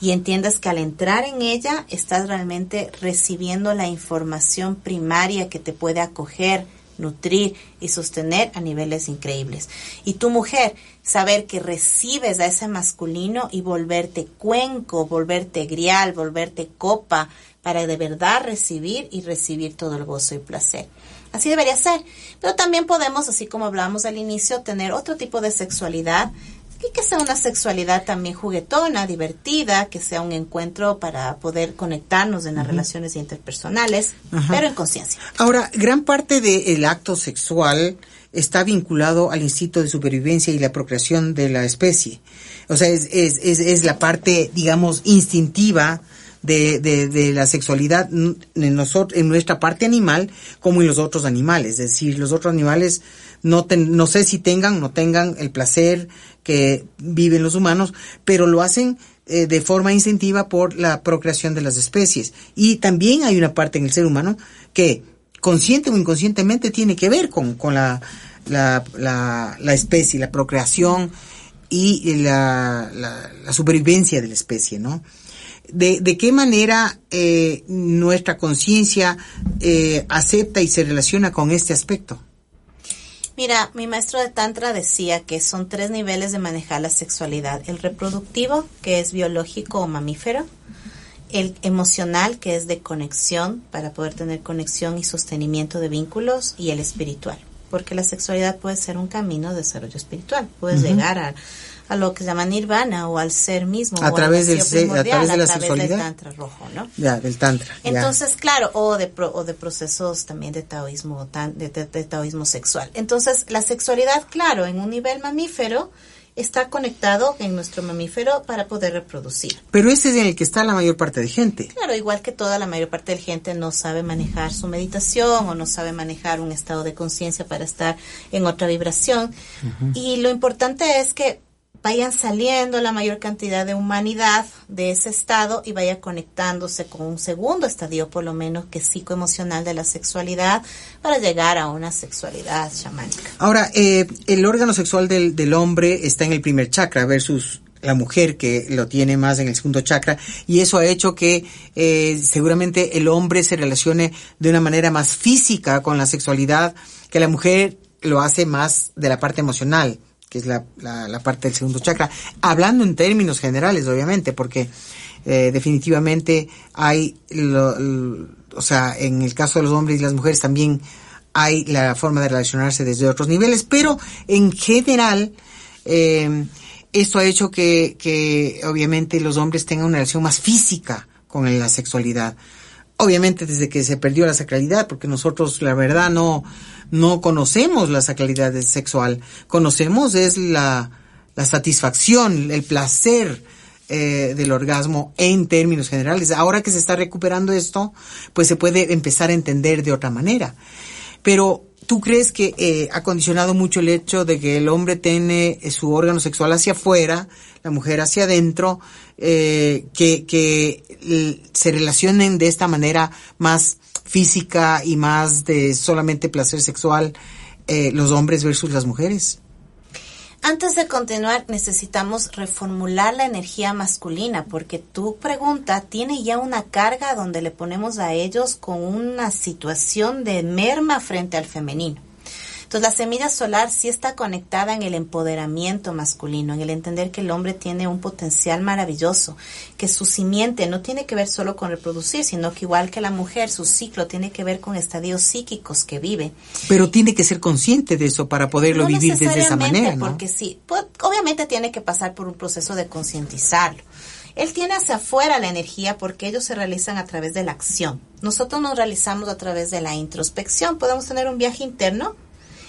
D: y entiendas que al entrar en ella estás realmente recibiendo la información primaria que te puede acoger nutrir y sostener a niveles increíbles. Y tu mujer, saber que recibes a ese masculino y volverte cuenco, volverte grial, volverte copa, para de verdad recibir y recibir todo el gozo y placer. Así debería ser. Pero también podemos, así como hablábamos al inicio, tener otro tipo de sexualidad y que sea una sexualidad también juguetona, divertida, que sea un encuentro para poder conectarnos en las relaciones interpersonales, pero en conciencia.
C: Ahora, gran parte del acto sexual está vinculado al instinto de supervivencia y la procreación de la especie. O sea, es, es, es, es la parte, digamos, instintiva de, de, de la sexualidad en, nosotros, en nuestra parte animal como en los otros animales. Es decir, los otros animales no, ten- no sé si tengan, no tengan el placer que viven los humanos, pero lo hacen eh, de forma instintiva por la procreación de las especies. Y también hay una parte en el ser humano que consciente o inconscientemente tiene que ver con, con la, la, la, la especie, la procreación y la, la, la supervivencia de la especie, ¿no? De, de qué manera eh, nuestra conciencia eh, acepta y se relaciona con este aspecto.
D: Mira, mi maestro de Tantra decía que son tres niveles de manejar la sexualidad. El reproductivo, que es biológico o mamífero. El emocional, que es de conexión, para poder tener conexión y sostenimiento de vínculos. Y el espiritual, porque la sexualidad puede ser un camino de desarrollo espiritual. Puedes llegar a, a lo que se llama nirvana o al ser mismo.
C: A través del a través de la
D: a través
C: sexualidad.
D: del Tantra rojo, ¿no?
C: Ya, del tantra. ya.
D: Entonces, claro, o de, pro- o de procesos también de taoísmo, tan- de, de- de taoísmo sexual. Entonces, la sexualidad, claro, en un nivel mamífero, está conectado en nuestro mamífero para poder reproducir.
C: Pero ese es en el que está la mayor parte de gente.
D: Claro, igual que toda la mayor parte de gente no sabe manejar su meditación o no sabe manejar un estado de conciencia para estar en otra vibración. Y lo importante es que vayan saliendo la mayor cantidad de humanidad de ese estado y vaya conectándose con un segundo estadio, por lo menos que es psicoemocional de la sexualidad, para llegar a una sexualidad chamánica.
C: Ahora, eh, el órgano sexual del, del hombre está en el primer chakra versus la mujer que lo tiene más en el segundo chakra y eso ha hecho que eh, seguramente el hombre se relacione de una manera más física con la sexualidad que la mujer lo hace más de la parte emocional es la, la, parte del segundo chakra hablando en términos generales obviamente porque eh, definitivamente hay lo- o sea en el caso de los hombres y las mujeres también hay la forma de relacionarse desde otros niveles, pero en general eh, esto ha hecho que, que obviamente los hombres tengan una relación más física con la sexualidad. Obviamente desde que se perdió la sacralidad, porque nosotros la verdad no, no conocemos la sacralidad sexual, conocemos es la, la satisfacción, el placer eh, del orgasmo en términos generales. Ahora que se está recuperando esto, pues se puede empezar a entender de otra manera. Pero ¿tú crees que eh, ha condicionado mucho el hecho de que el hombre tiene eh, su órgano sexual hacia afuera, la mujer hacia adentro, eh, que, que se relacionen de esta manera más física y más de solamente placer sexual eh, los hombres versus las mujeres?
D: Antes de continuar, necesitamos reformular la energía masculina, porque tu pregunta tiene ya una carga donde le ponemos a ellos con una situación de merma frente al femenino. Entonces, la semilla solar sí está conectada en el empoderamiento masculino, en el entender que el hombre tiene un potencial maravilloso, que su simiente no tiene que ver solo con reproducir, sino que igual que la mujer, su ciclo tiene que ver con estadios psíquicos que vive.
C: Pero tiene que ser consciente de eso para poderlo
D: No
C: vivir desde esa manera, ¿no?
D: Porque sí, pues, obviamente tiene que pasar por un proceso de concientizarlo. Él tiene hacia afuera la energía porque ellos se realizan a través de la acción. Nosotros nos realizamos a través de la introspección. Podemos tener un viaje interno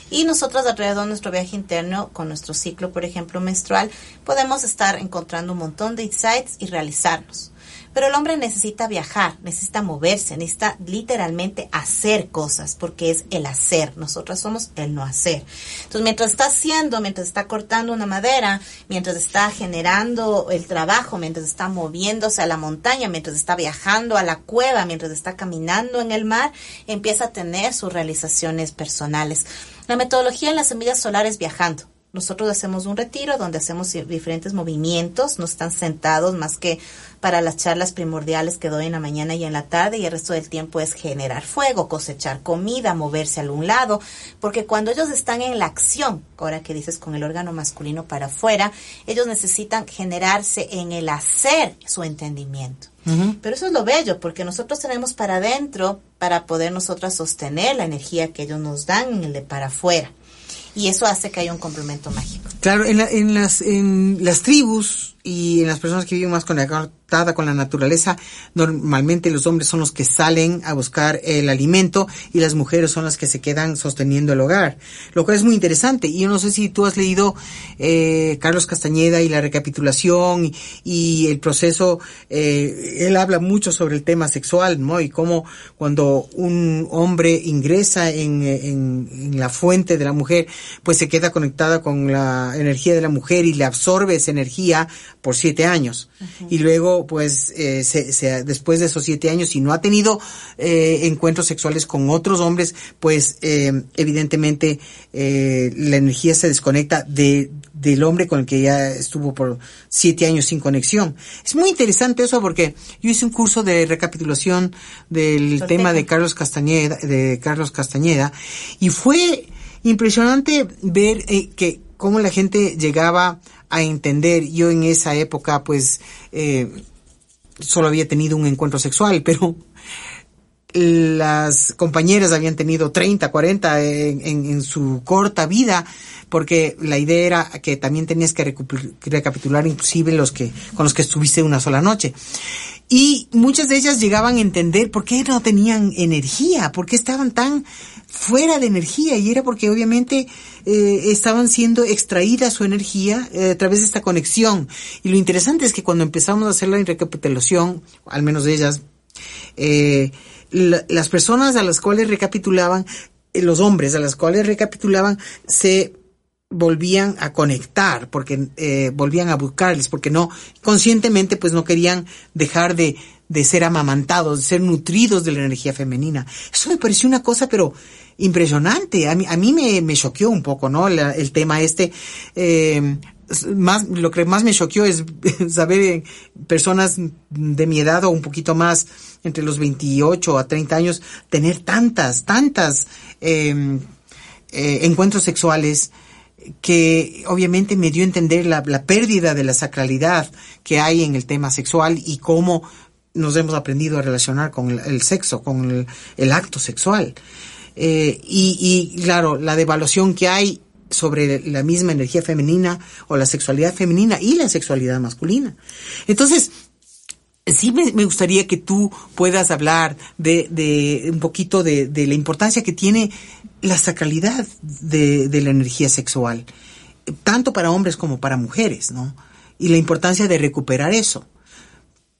D: y nosotros alrededor de nuestro viaje interno, con nuestro ciclo, por ejemplo, menstrual, podemos estar encontrando un montón de insights y realizarnos. Pero el hombre necesita viajar, necesita moverse, necesita literalmente hacer cosas, porque es el hacer. Nosotras somos el no hacer. Entonces, mientras está haciendo, mientras está cortando una madera, mientras está generando el trabajo, mientras está moviéndose a la montaña, mientras está viajando a la cueva, mientras está caminando en el mar, empieza a tener sus realizaciones personales. La metodología en las semillas solares viajando. nosotros hacemos un retiro donde hacemos di- diferentes movimientos, no están sentados más que para las charlas primordiales que doy en la mañana y en la tarde y el resto del tiempo es generar fuego, cosechar comida, moverse a algún lado, porque cuando ellos están en la acción, ahora que dices con el órgano masculino para afuera, ellos necesitan generarse en el hacer su entendimiento. Pero eso es lo bello, porque nosotros tenemos para adentro para poder nosotras sostener la energía que ellos nos dan en el de para afuera. Y eso hace que haya un complemento mágico.
C: Claro, en, la- en las, en las tribus y en las personas que viven más conectada con la naturaleza, normalmente los hombres son los que salen a buscar el alimento y las mujeres son las que se quedan sosteniendo el hogar. Lo cual es muy interesante. Y yo no sé si tú has leído eh, Carlos Castañeda y la recapitulación y, y el proceso. eh, él habla mucho sobre el tema sexual, ¿no? Y cómo cuando un hombre ingresa en, en, en la fuente de la mujer, pues se queda conectada con la energía de la mujer y le absorbe esa energía por siete años. Y luego, pues, eh, se, se- después de esos siete años, si no ha tenido eh, encuentros sexuales con otros hombres, pues, eh, evidentemente, eh, la energía se desconecta de, del hombre con el que ya estuvo por siete años sin conexión. Es muy interesante eso porque yo hice un curso de recapitulación del tema de Carlos Castañeda, de Carlos Castañeda, y fue impresionante ver que cómo la gente llegaba a entender. Yo en esa época, pues, eh, solo había tenido un encuentro sexual, pero las compañeras habían tenido 30, 40 en, en, su corta vida, porque la idea era que también tenías que recapitular inclusive los que, con los que estuviste una sola noche. Y muchas de ellas llegaban a entender por qué no tenían energía, por qué estaban tan fuera de energía, y era porque obviamente eh, estaban siendo extraída su energía eh, a través de esta conexión. Y lo interesante es que cuando empezamos a hacer la recapitulación, al menos de ellas, eh, la- las personas a las cuales recapitulaban, eh, los hombres a las cuales recapitulaban, se volvían a conectar, porque eh, volvían a buscarles, porque no, conscientemente pues no querían dejar de, de ser amamantados, de ser nutridos de la energía femenina. Eso me pareció una cosa, pero impresionante. A mí, a mí me, me choqueó un poco, ¿no? La- el tema este. eh, más, lo que más me choqueó es saber eh, personas de mi edad o un poquito más, entre los 28 a 30 años, tener tantas, tantas eh, eh, encuentros sexuales que obviamente me dio a entender la, la pérdida de la sacralidad que hay en el tema sexual y cómo nos hemos aprendido a relacionar con el, sexo, con el, el acto sexual. Eh, y, y claro, la devaluación que hay sobre la misma energía femenina o la sexualidad femenina y la sexualidad masculina. Entonces, sí me, me gustaría que tú puedas hablar de, de un poquito de, de la importancia que tiene la sacralidad de, de la energía sexual, tanto para hombres como para mujeres, ¿no? Y la importancia de recuperar eso.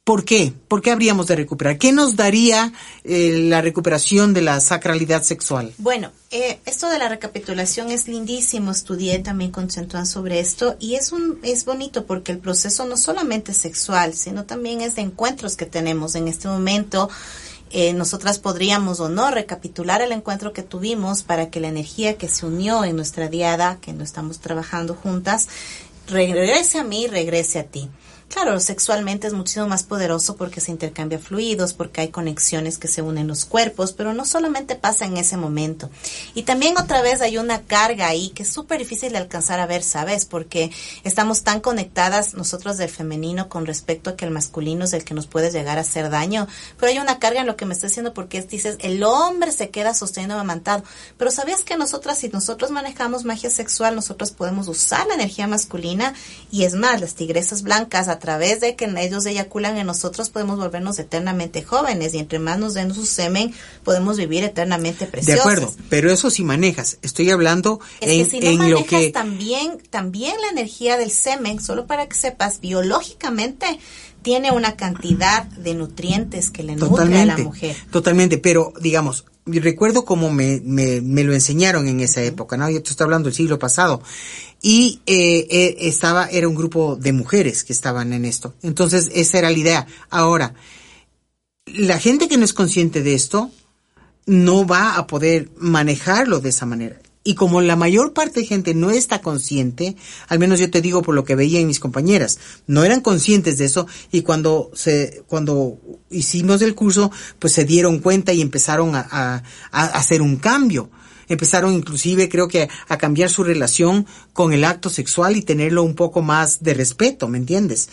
C: ¿Por qué? ¿Por qué habríamos de recuperar? ¿Qué nos daría eh, la recuperación de la sacralidad sexual?
D: Bueno, eh, esto de la recapitulación es lindísimo. Estudié también con Centuán sobre esto y es un es bonito porque el proceso no solamente es sexual, sino también es de encuentros que tenemos en este momento. Eh, nosotras podríamos o no recapitular el encuentro que tuvimos para que la energía que se unió en nuestra diada, que no estamos trabajando juntas, regrese a mí, regrese a ti. Claro, sexualmente es muchísimo más poderoso porque se intercambia fluidos, porque hay conexiones que se unen los cuerpos, pero no solamente pasa en ese momento. Y también otra vez hay una carga ahí que es súper difícil de alcanzar a ver, ¿sabes? Porque estamos tan conectadas nosotros del femenino con respecto a que el masculino es el que nos puede llegar a hacer daño. Pero hay una carga en lo que me está diciendo porque es, dices, el hombre se queda sosteniendo amamantado. Pero ¿sabías que nosotras, si nosotros manejamos magia sexual, nosotros podemos usar la energía masculina? Y es más, las tigresas blancas, a través de que ellos eyaculan en nosotros, podemos volvernos eternamente jóvenes. Y entre más nos den su semen, podemos vivir eternamente
C: De
D: preciosos.
C: acuerdo, pero eso sí manejas. Estoy hablando
D: Es
C: en,
D: que si no
C: en lo
D: manejas
C: que...
D: también, también la energía del semen, solo para que sepas, biológicamente tiene una cantidad de nutrientes que le nutre a la mujer.
C: totalmente, pero digamos, recuerdo cómo me, me, me lo enseñaron en esa época, ¿no? Yo te estoy hablando del siglo pasado. Y eh, eh, estaba, era un grupo de mujeres que estaban en esto. Entonces, esa era la idea. Ahora, la gente que no es consciente de esto, no va a poder manejarlo de esa manera. Y como la mayor parte de gente no está consciente, al menos yo te digo por lo que veía en mis compañeras, no eran conscientes de eso y cuando se, cuando hicimos el curso, pues se dieron cuenta y empezaron a, a- a hacer un cambio. Empezaron inclusive, creo que, a cambiar su relación con el acto sexual y tenerlo un poco más de respeto, ¿me entiendes?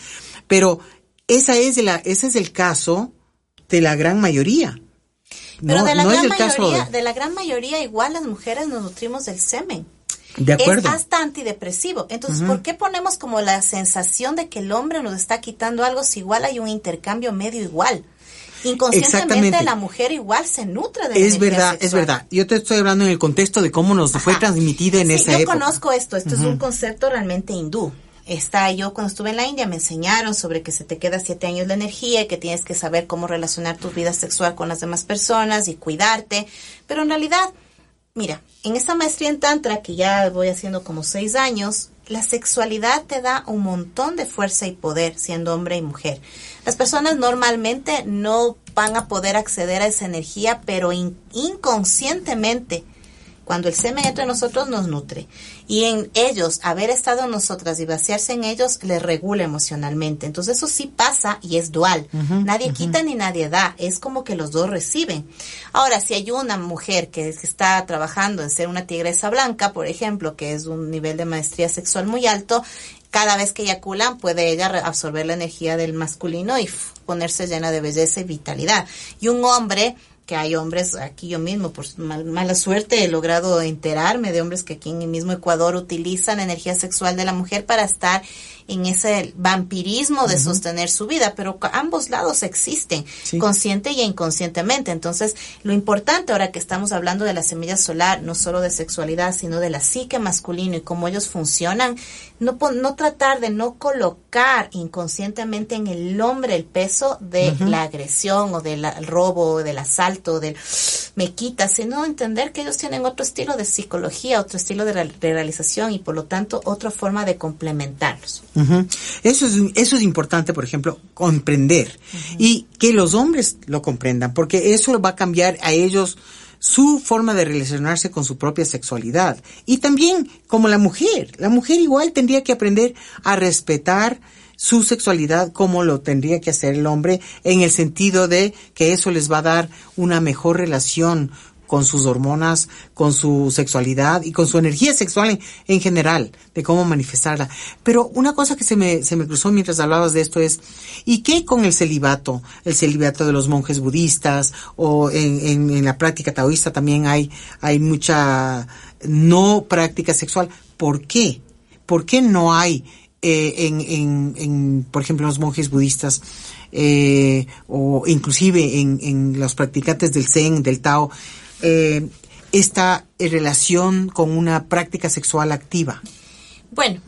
C: Pero esa es la, ese es el caso de la gran mayoría.
D: Pero
C: No-
D: de la
C: no
D: gran mayoría,
C: de-
D: de la gran mayoría igual las mujeres nos nutrimos del semen.
C: De acuerdo.
D: Es hasta antidepresivo. Entonces, ¿por qué ponemos como la sensación de que el hombre nos está quitando algo si igual hay un intercambio medio igual? Inconscientemente la mujer igual se nutre de
C: Es verdad, es verdad. Yo te estoy hablando en el contexto de cómo nos fue
D: Ajá.
C: transmitido en
D: Sí,
C: esa
D: yo
C: época.
D: conozco esto, esto es un concepto realmente hindú. Está yo cuando estuve en la India me enseñaron sobre que se te queda siete años la energía y que tienes que saber cómo relacionar tu vida sexual con las demás personas y cuidarte. Pero en realidad, mira, en esta maestría en Tantra que ya voy haciendo como seis años, la sexualidad te da un montón de fuerza y poder siendo hombre y mujer. Las personas normalmente no van a poder acceder a esa energía, pero in- inconscientemente cuando el semen entra en nosotros nos nutre y en ellos, haber estado en nosotras y vaciarse en ellos, les regula emocionalmente. Entonces eso sí pasa y es dual. nadie quita ni nadie da. Es como que los dos reciben. Ahora, si hay una mujer que está trabajando en ser una tigresa blanca, por ejemplo, que es un nivel de maestría sexual muy alto, cada vez que eyaculan puede ella absorber la energía del masculino y ponerse llena de belleza y vitalidad. Y un hombre que hay hombres, aquí yo mismo, por mal- mala suerte, he logrado enterarme de hombres que aquí en el mismo Ecuador utilizan energía sexual de la mujer para estar en ese vampirismo de sostener su vida, pero ambos lados existen,
C: Sí.
D: consciente y inconscientemente. Entonces, lo importante ahora que estamos hablando de la semilla solar, no solo de sexualidad, sino de la psique masculino y cómo ellos funcionan, no, no tratar de no colocar inconscientemente en el hombre el peso de la agresión o del robo o del asalto, del me quita, sino entender que ellos tienen otro estilo de psicología, otro estilo de realización y por lo tanto otra forma de complementarlos.
C: Eso es, eso es importante, por ejemplo, comprender. Y que los hombres lo comprendan, porque eso va a cambiar a ellos su forma de relacionarse con su propia sexualidad. Y también como la mujer, la mujer igual tendría que aprender a respetar su sexualidad como lo tendría que hacer el hombre en el sentido de que eso les va a dar una mejor relación con sus hormonas, con su sexualidad y con su energía sexual en, en general, de cómo manifestarla. Pero una cosa que se me, se me cruzó mientras hablabas de esto es, ¿y qué con el celibato? El celibato de los monjes budistas o en, en, la práctica taoísta también hay, hay mucha no práctica sexual. ¿Por qué? ¿Por qué no hay eh, en, en, en, por ejemplo, los monjes budistas eh, o inclusive en, en los practicantes del Zen, del Tao, eh, esta eh, relación con una práctica sexual activa?
D: Bueno,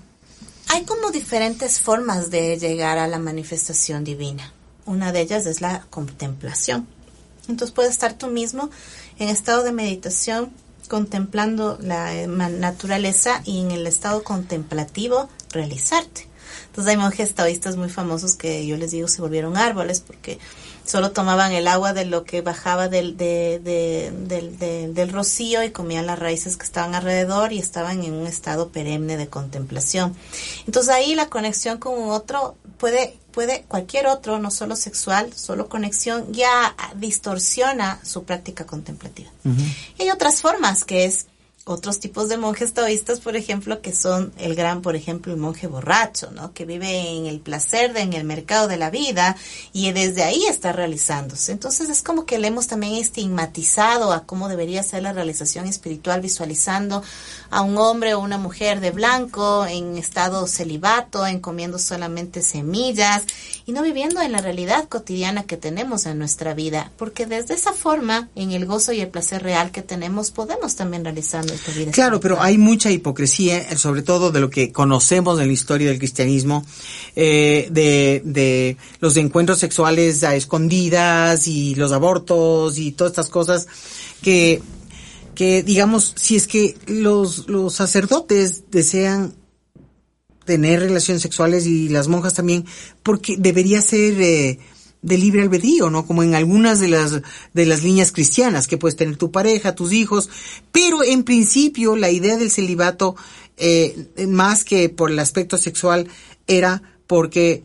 D: hay como diferentes formas de llegar a la manifestación divina. Una de ellas es la contemplación. Entonces puedes estar tú mismo en estado de meditación contemplando la eh, naturaleza y en el estado contemplativo realizarte. Entonces hay monjes taoístas muy famosos que yo les digo se volvieron árboles porque solo tomaban el agua de lo que bajaba del, de- de- del, de- del rocío y comían las raíces que estaban alrededor y estaban en un estado perenne de contemplación. Entonces ahí la conexión con un otro puede, puede cualquier otro, no solo sexual, solo conexión, ya distorsiona su práctica contemplativa. Y hay otras formas que es otros tipos de monjes taoístas, por ejemplo, que son el gran, por ejemplo, el monje borracho, ¿no? Que vive en el placer, de, en el mercado de la vida y desde ahí está realizándose. Entonces es como que le hemos también estigmatizado a cómo debería ser la realización espiritual, visualizando a un hombre o una mujer de blanco en estado celibato, en comiendo solamente semillas y no viviendo en la realidad cotidiana que tenemos en nuestra vida, porque desde esa forma, en el gozo y el placer real que tenemos, podemos también realizar vida.
C: Claro, pero hay mucha hipocresía, eh, sobre todo de lo que conocemos en la historia del cristianismo, eh, de, de los encuentros sexuales a escondidas y los abortos y todas estas cosas que, que digamos, si es que los, los sacerdotes desean tener relaciones sexuales y las monjas también, porque debería ser, eh, de libre albedrío, ¿no? Como en algunas de las, de las líneas cristianas, que puedes tener tu pareja, tus hijos, pero en principio la idea del celibato, eh, más que por el aspecto sexual, era porque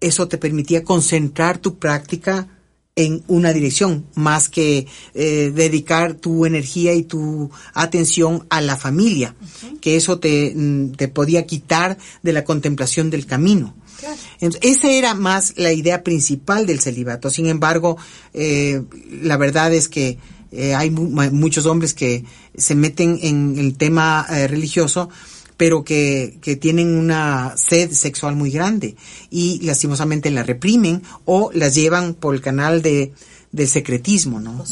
C: eso te permitía concentrar tu práctica en una dirección, más que eh, dedicar tu energía y tu atención a la familia, que eso te, mm, te podía quitar de la contemplación del camino. Entonces, esa era más la idea principal del celibato. Sin embargo, eh, la verdad es que eh, hay mu- muchos hombres que se meten en el tema eh, religioso, pero que, que tienen una sed sexual muy grande y lastimosamente la reprimen o las llevan por el canal de, del secretismo, ¿no?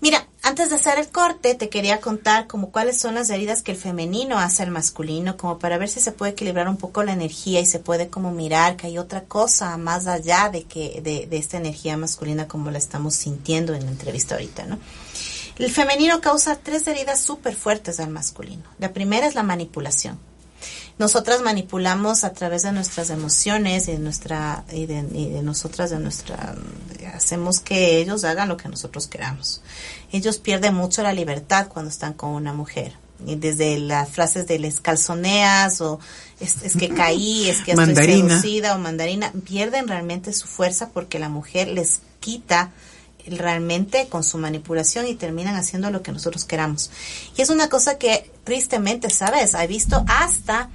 D: Mira, antes de hacer el corte, te quería contar como cuáles son las heridas que el femenino hace al masculino, como para ver si se puede equilibrar un poco la energía y se puede como mirar que hay otra cosa más allá de que de, de esta energía masculina como la estamos sintiendo en la entrevista ahorita, ¿no? El femenino causa tres heridas súper fuertes al masculino. La primera es la manipulación. Nosotras manipulamos a través de nuestras emociones y de nuestra y de, y de nosotras de nuestra hacemos que ellos hagan lo que nosotros queramos. Ellos pierden mucho la libertad cuando están con una mujer. Y desde las frases de les calzoneas o es, es que caí, es que estoy seducida o mandarina, pierden realmente su fuerza porque la mujer les quita realmente con su manipulación y terminan haciendo lo que nosotros queramos. Y es una cosa que tristemente, ¿sabes? He visto hasta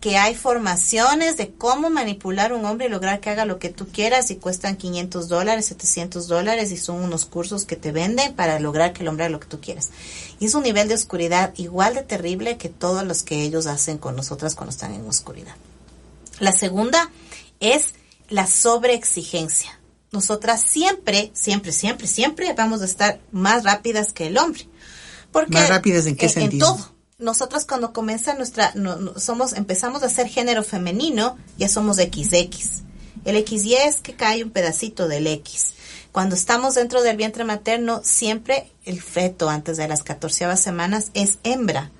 D: que hay formaciones de cómo manipular a un hombre y lograr que haga lo que tú quieras y cuestan 500 dólares, 700 dólares y son unos cursos que te venden para lograr que el hombre haga lo que tú quieras. Y es un nivel de oscuridad igual de terrible que todos los que ellos hacen con nosotras cuando están en oscuridad. La segunda es la sobreexigencia. Nosotras siempre, siempre, siempre, siempre vamos a estar más rápidas que el hombre. Porque
C: ¿Más rápidas en qué
D: en
C: sentido?
D: todo. Nosotras cuando comienza nuestra, no- no- somos, empezamos a ser género femenino, ya somos XX. El XY es que cae un pedacito del X. Cuando estamos dentro del vientre materno, siempre el feto antes de las 14 semanas es hembra.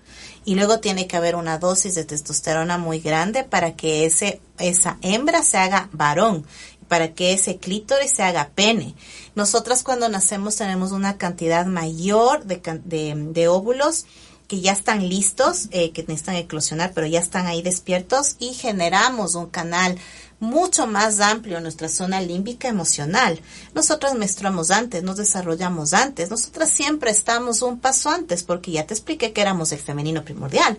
D: Y luego tiene que haber una dosis de testosterona muy grande para que ese, esa hembra se haga varón, para que ese clítoris se haga pene. Nosotras cuando nacemos tenemos una cantidad mayor de, de, de óvulos que ya están listos, eh, que necesitan eclosionar, pero ya están ahí despiertos y generamos un canal mucho más amplio en nuestra zona límbica emocional. Nosotras menstruamos antes, nos desarrollamos antes, nosotras siempre estamos un paso antes porque ya te expliqué que éramos el femenino primordial.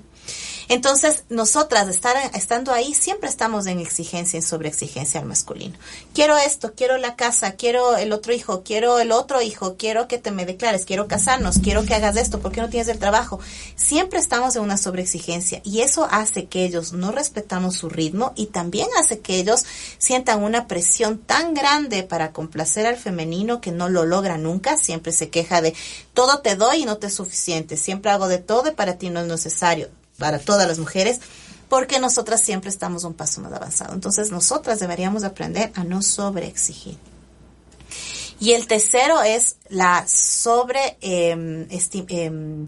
D: Entonces, nosotras estar, estando ahí siempre estamos en exigencia, en sobreexigencia al masculino. Quiero esto, quiero la casa, quiero el otro hijo, quiero el otro hijo, quiero que te me declares, quiero casarnos, quiero que hagas esto, ¿por qué no tienes el trabajo? Siempre estamos en una sobreexigencia y eso hace que ellos no respetamos su ritmo y también hace que ellos sientan una presión tan grande para complacer al femenino que no lo logra nunca, siempre se queja de todo te doy y no te es suficiente, siempre hago de todo y para ti no es necesario para todas las mujeres, porque nosotras siempre estamos un paso más avanzado. Entonces, nosotras deberíamos aprender a no sobreexigir. Y el tercero es la sobre eh, em,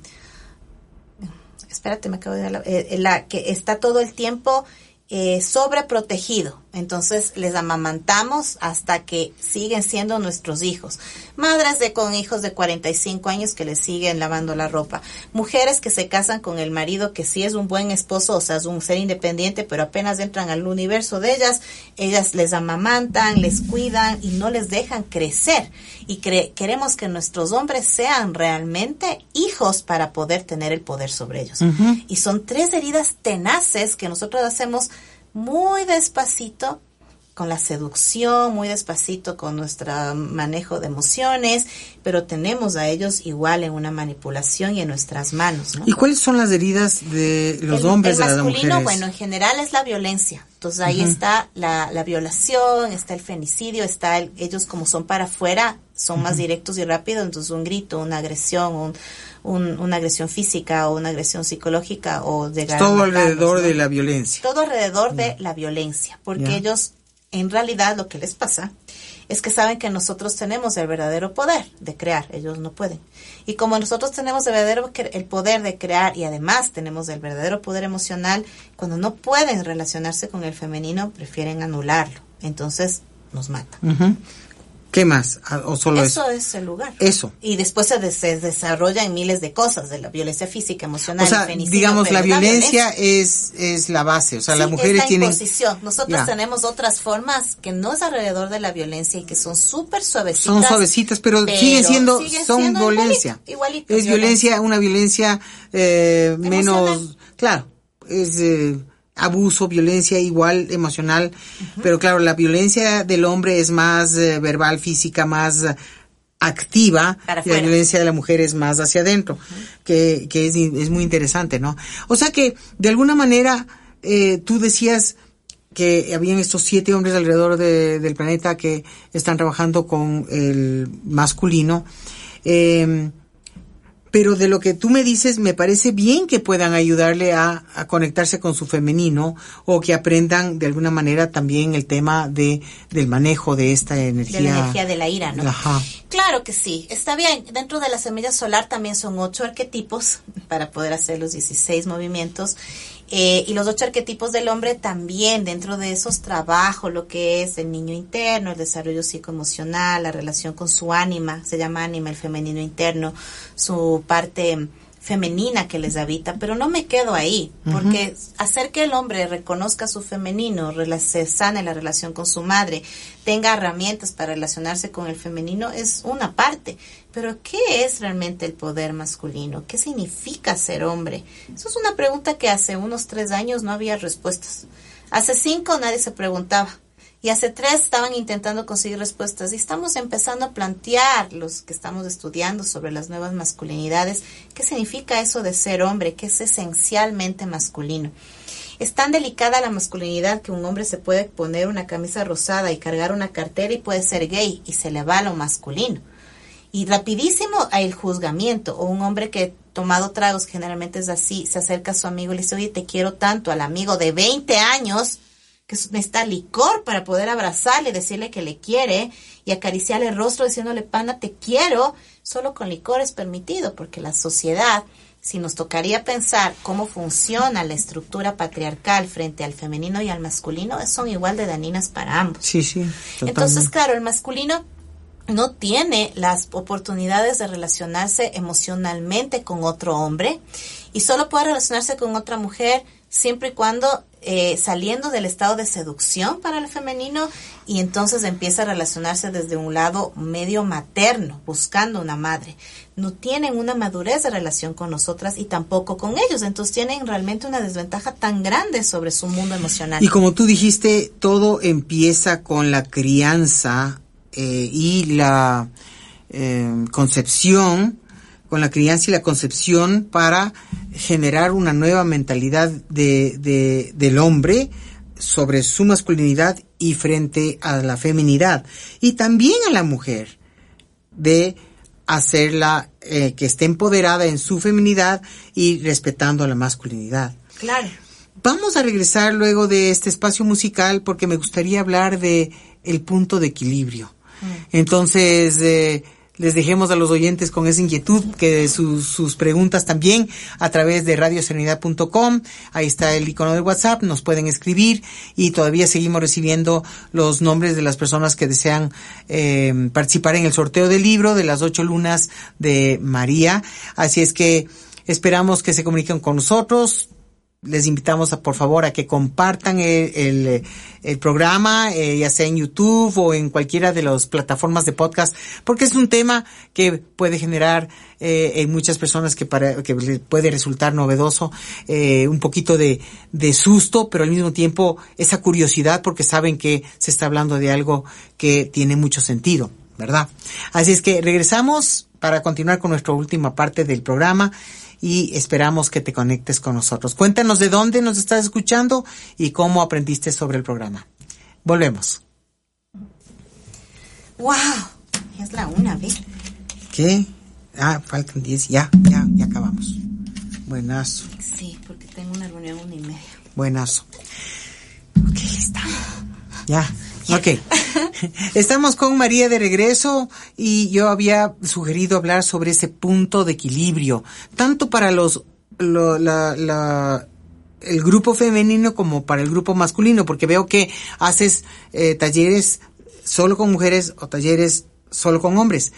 D: espérate, me acabo de dar la, eh, la que está todo el tiempo eh, sobreprotegido. Entonces les amamantamos hasta que siguen siendo nuestros hijos. Madres de con hijos de 45 años que les siguen lavando la ropa. Mujeres que se casan con el marido que sí es un buen esposo, o sea, es un ser independiente, pero apenas entran al universo de ellas, ellas les amamantan, les cuidan y no les dejan crecer. Y cre- queremos que nuestros hombres sean realmente hijos para poder tener el poder sobre ellos. Y son tres heridas tenaces que nosotros hacemos muy despacito con la seducción, muy despacito con nuestro manejo de emociones, pero tenemos a ellos igual en una manipulación y en nuestras manos, ¿no?
C: ¿Y cuáles son las heridas de los
D: el,
C: hombres
D: el
C: de las mujeres?
D: bueno, en general es la violencia. Entonces ahí está la, la violación, está el femicidio, está el- ellos como son para afuera, son más directos y rápidos, entonces un grito, una agresión, un, un- una agresión física o una agresión psicológica o de
C: Todo alrededor de la violencia.
D: todo alrededor de la violencia, porque ellos en realidad lo que les pasa es que saben que nosotros tenemos el verdadero poder de crear, ellos no pueden. Y como nosotros tenemos el verdadero el poder de crear y además tenemos el verdadero poder emocional, cuando no pueden relacionarse con el femenino, prefieren anularlo. Entonces nos mata.
C: Ujú. ¿Qué más? Ah, ¿O solo eso?
D: Eso es el lugar.
C: Eso.
D: Y después se, des- se desarrolla en miles de cosas, de la violencia física, emocional,
C: O sea, digamos, la violencia es, es la base. O sea, las
D: Sí,
C: mujeres
D: es la
C: tienen...
D: imposición. Nosotros
C: Ya.
D: tenemos otras formas que no es alrededor de la violencia y que son súper suavecitas.
C: Son suavecitas, pero, siguen siendo,
D: siguen
C: son
D: siendo
C: violencia.
D: igualito, igualito,
C: es violencia, una violencia eh, menos, claro, es eh, abuso, violencia igual emocional, pero claro, la violencia del hombre es más eh, verbal, física, más eh, activa y la violencia de la mujer es más hacia adentro, que, que es, es muy interesante, ¿no? O sea que, de alguna manera, eh, tú decías que habían estos siete hombres alrededor de- del planeta que están trabajando con el masculino. Eh, pero de lo que tú me dices, me parece bien que puedan ayudarle a, a conectarse con su femenino o que aprendan de alguna manera también el tema de del manejo de esta energía.
D: de la energía de la ira, ¿no?
C: Ajá.
D: Claro que sí, está bien. Dentro de la semilla solar también son ocho arquetipos para poder hacer los 16 movimientos. Eh, y los ocho arquetipos del hombre también, dentro de esos trabajo, lo que es el niño interno, el desarrollo psicoemocional, la relación con su ánima, se llama ánima el femenino interno, su parte femenina que les habita, pero no me quedo ahí, porque hacer que el hombre reconozca su femenino, se sane la relación con su madre, tenga herramientas para relacionarse con el femenino es una parte, pero ¿qué es realmente el poder masculino? ¿Qué significa ser hombre? Eso es una pregunta que hace unos tres años no había respuestas. Hace cinco nadie se preguntaba. Y hace tres estaban intentando conseguir respuestas y estamos empezando a plantear, los que estamos estudiando sobre las nuevas masculinidades, qué significa eso de ser hombre, que es esencialmente masculino. Es tan delicada la masculinidad que un hombre se puede poner una camisa rosada y cargar una cartera y puede ser gay y se le va lo masculino. Y rapidísimo hay el juzgamiento o un hombre que tomado tragos generalmente es así, se acerca a su amigo y le dice, oye, te quiero tanto al amigo de 20 años que necesita licor para poder abrazarle, decirle que le quiere y acariciarle el rostro diciéndole, pana, te quiero, solo con licor es permitido, porque la sociedad, si nos tocaría pensar cómo funciona la estructura patriarcal frente al femenino y al masculino, son igual de dañinas para ambos.
C: Sí, sí.
D: Entonces, claro, el masculino no tiene las oportunidades de relacionarse emocionalmente con otro hombre y solo puede relacionarse con otra mujer siempre y cuando eh, saliendo del estado de seducción para el femenino y entonces empieza a relacionarse desde un lado medio materno, buscando una madre. No tienen una madurez de relación con nosotras y tampoco con ellos, entonces tienen realmente una desventaja tan grande sobre su mundo emocional.
C: Y como tú dijiste, todo empieza con la crianza eh, y la eh, concepción, con la crianza y la concepción para generar una nueva mentalidad de, de- del hombre sobre su masculinidad y frente a la feminidad y también a la mujer de hacerla eh, que esté empoderada en su feminidad y respetando a la masculinidad.
D: Claro.
C: Vamos a regresar luego de este espacio musical porque me gustaría hablar de el punto de equilibrio. Entonces, eh, les dejemos a los oyentes con esa inquietud, que sus, sus preguntas también a través de radioserenidad.com. Ahí está el icono del WhatsApp, nos pueden escribir y todavía seguimos recibiendo los nombres de las personas que desean eh, participar en el sorteo del libro de las ocho lunas de María. Así es que esperamos que se comuniquen con nosotros les invitamos a por favor a que compartan el, el, programa, eh, ya sea en YouTube o en cualquiera de las plataformas de podcast, porque es un tema que puede generar eh, en muchas personas que, para, que puede resultar novedoso, eh, un poquito de susto, pero al mismo tiempo esa curiosidad porque saben que se está hablando de algo que tiene mucho sentido, ¿verdad? Así es que regresamos para continuar con nuestra última parte del programa y esperamos que te conectes con nosotros. Cuéntanos de dónde nos estás escuchando y cómo aprendiste sobre el programa. Volvemos.
D: ¡Wow! Es la una, ¿ve?
C: ¿Qué? Ah, faltan 10. Ya, ya, ya acabamos. Buenazo,
D: Sí, porque tengo una reunión una y media.
C: buenazo. Ok, está. Ya, ok. Estamos con María de regreso y yo había sugerido hablar sobre ese punto de equilibrio, tanto para los, lo- la, la- el grupo femenino como para el grupo masculino, porque veo que haces eh, talleres solo con mujeres o talleres solo con hombres.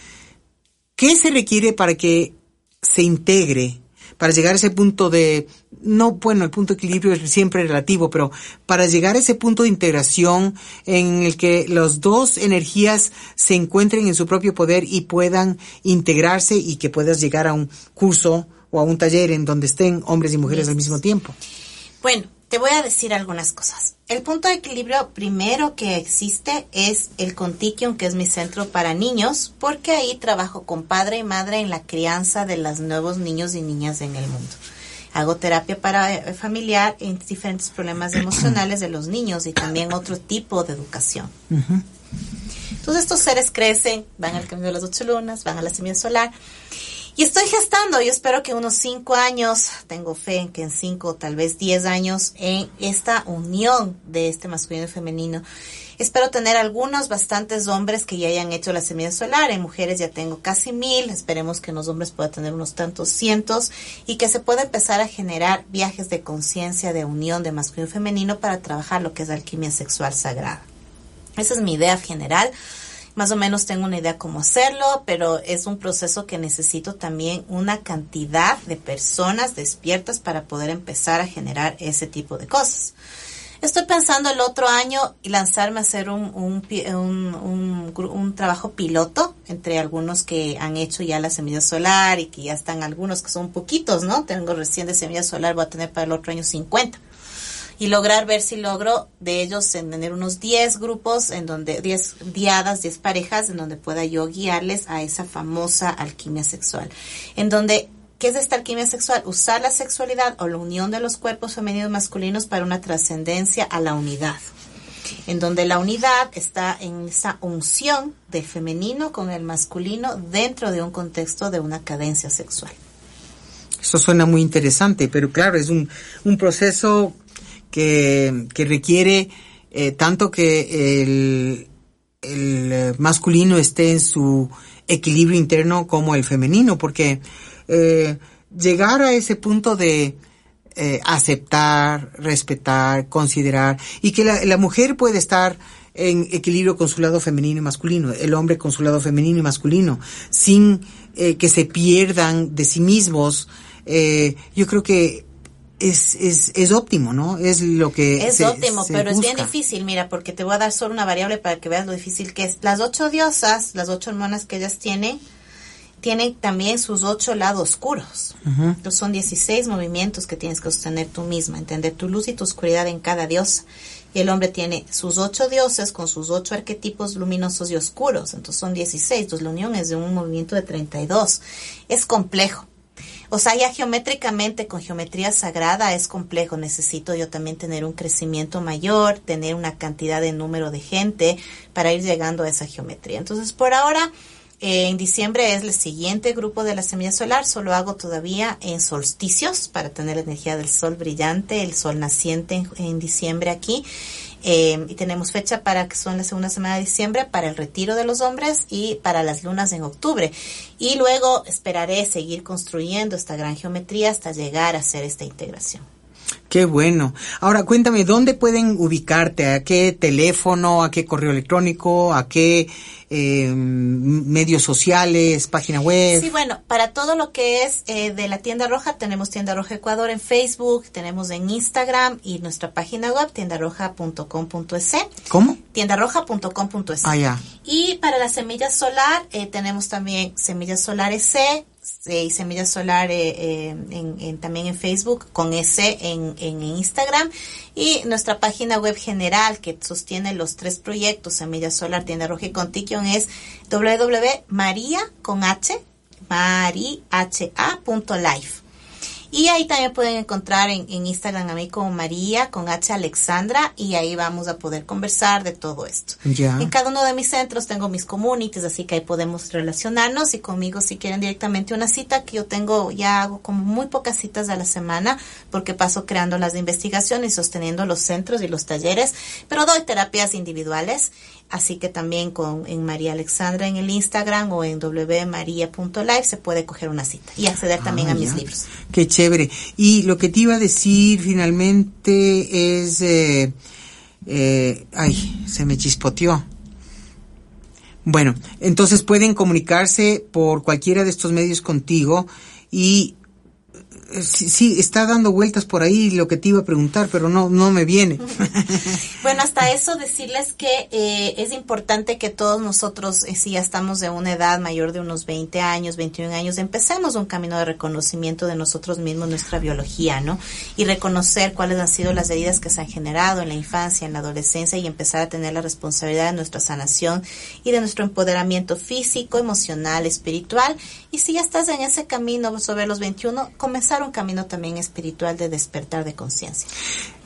C: ¿Qué se requiere para que se integre, para llegar a ese punto de, no, bueno, el punto de equilibrio es siempre relativo, pero para llegar a ese punto de integración en el que las dos energías se encuentren en su propio poder y puedan integrarse y que puedas llegar a un curso o a un taller en donde estén hombres y mujeres al mismo tiempo?
D: Bueno, te voy a decir algunas cosas. El punto de equilibrio primero que existe es el Contiquium, que es mi centro para niños, porque ahí trabajo con padre y madre en la crianza de los nuevos niños y niñas en el mundo. Hago terapia para eh, familiar en diferentes problemas emocionales de los niños y también otro tipo de educación. Entonces estos seres crecen, van al camino de las ocho lunas, van a la semilla solar y estoy gestando, yo espero que unos cinco años, tengo fe en que en cinco, tal vez diez años, en esta unión de este masculino y femenino. Espero tener algunos, bastantes hombres que ya hayan hecho la semilla solar. En mujeres ya tengo casi mil. Esperemos que en los hombres pueda tener unos tantos cientos y que se pueda empezar a generar viajes de conciencia, de unión de masculino y femenino para trabajar lo que es la alquimia sexual sagrada. Esa es mi idea general más o menos tengo una idea cómo hacerlo, pero es un proceso que necesito también una cantidad de personas despiertas para poder empezar a generar ese tipo de cosas. Estoy pensando el otro año y lanzarme a hacer un, un, un, un trabajo piloto entre algunos que han hecho ya la semilla solar y que ya están algunos que son poquitos, ¿no? Tengo recién de semilla solar, voy a tener para el otro año 50 y lograr ver si logro de ellos en tener unos 10 grupos en donde 10 diadas, 10 parejas en donde pueda yo guiarles a esa famosa alquimia sexual. En donde ¿qué es esta alquimia sexual? Usar la sexualidad o la unión de los cuerpos femeninos y masculinos para una trascendencia a la unidad. En donde la unidad está en esa unción del femenino con el masculino dentro de un contexto de una cadencia sexual.
C: Eso suena muy interesante, pero claro, es un, un proceso que, requiere eh, tanto que el, eh, masculino esté en su equilibrio interno como el femenino, porque eh, llegar a ese punto de aceptar, respetar, considerar, y que la, mujer puede estar en equilibrio con su lado femenino y masculino, el hombre con su lado femenino y masculino, sin que se pierdan de sí mismos, yo creo que es, es, es óptimo, ¿no? Es lo que
D: Es
C: se-
D: óptimo,
C: se
D: pero es bien difícil, mira, porque te voy a dar solo una variable para que veas lo difícil que es. Las ocho diosas, las ocho hermanas que ellas tienen, tienen también sus ocho lados oscuros. Entonces son 16 movimientos que tienes que sostener tú misma, entender tu luz y tu oscuridad en cada diosa. Y el hombre tiene sus ocho dioses con sus ocho arquetipos luminosos y oscuros. Entonces son 16. Entonces la unión es de un movimiento de 32. Es complejo. O sea, ya geométricamente, con geometría sagrada es complejo. Necesito yo también tener un crecimiento mayor, tener una cantidad de número de gente para ir llegando a esa geometría. Entonces, por ahora, eh, en diciembre es el siguiente grupo de la semilla solar. Solo hago todavía en solsticios para tener la energía del sol brillante, el sol naciente en, en diciembre aquí. Eh, y tenemos fecha para que son la segunda semana de diciembre para el retiro de los hombres y para las lunas en octubre. Y luego esperaré seguir construyendo esta gran geometría hasta llegar a hacer esta integración.
C: Qué bueno. Ahora cuéntame, ¿dónde pueden ubicarte? ¿A qué teléfono? ¿A qué correo electrónico? ¿A qué eh, medios sociales? ¿Página web?
D: Sí, bueno, para todo lo que es eh, de la tienda roja, tenemos tienda roja Ecuador en Facebook, tenemos en Instagram y nuestra página web tiendaroja.com.es.
C: ¿Cómo?
D: tiendaroja.com.es.
C: Ah, ya.
D: Y para la semilla solar eh, tenemos también semillas solares C y semillas solar eh, eh, en, en- también en Facebook con S en, en Instagram y nuestra página web general que sostiene los tres proyectos Semilla Solar, Tienda Roja y Contiquion es www.maria con H mariha.life. Y ahí también pueden encontrar en, en Instagram a mí como María con H Alexandra y ahí vamos a poder conversar de todo esto.
C: Ya.
D: En cada uno de mis centros tengo mis communities, así que ahí podemos relacionarnos y conmigo si quieren directamente una cita que yo tengo, ya hago como muy pocas citas a la semana porque paso creando las y sosteniendo los centros y los talleres, pero doy terapias individuales, así que también con en María Alexandra en el Instagram o en wmaria.live se puede coger una cita y acceder también
C: Ah,
D: a mis
C: ya.
D: libros.
C: Qué chévere. Y lo que te iba a decir finalmente es... Eh, eh, ay, se me chispoteó. Bueno, entonces pueden comunicarse por cualquiera de estos medios contigo y sí, sí, está dando vueltas por ahí lo que te iba a preguntar, pero no, no me viene.
D: Bueno, hasta eso decirles que eh, es importante que todos nosotros, eh, si ya estamos de una edad mayor de unos 20 años, 21 años, empecemos un camino de reconocimiento de nosotros mismos, nuestra biología, ¿no? Y reconocer cuáles han sido las heridas que se han generado en la infancia, en la adolescencia y empezar a tener la responsabilidad de nuestra sanación y de nuestro empoderamiento físico, emocional, espiritual. Y si ya estás en ese camino sobre los 21, comenzar un camino también espiritual de despertar de conciencia.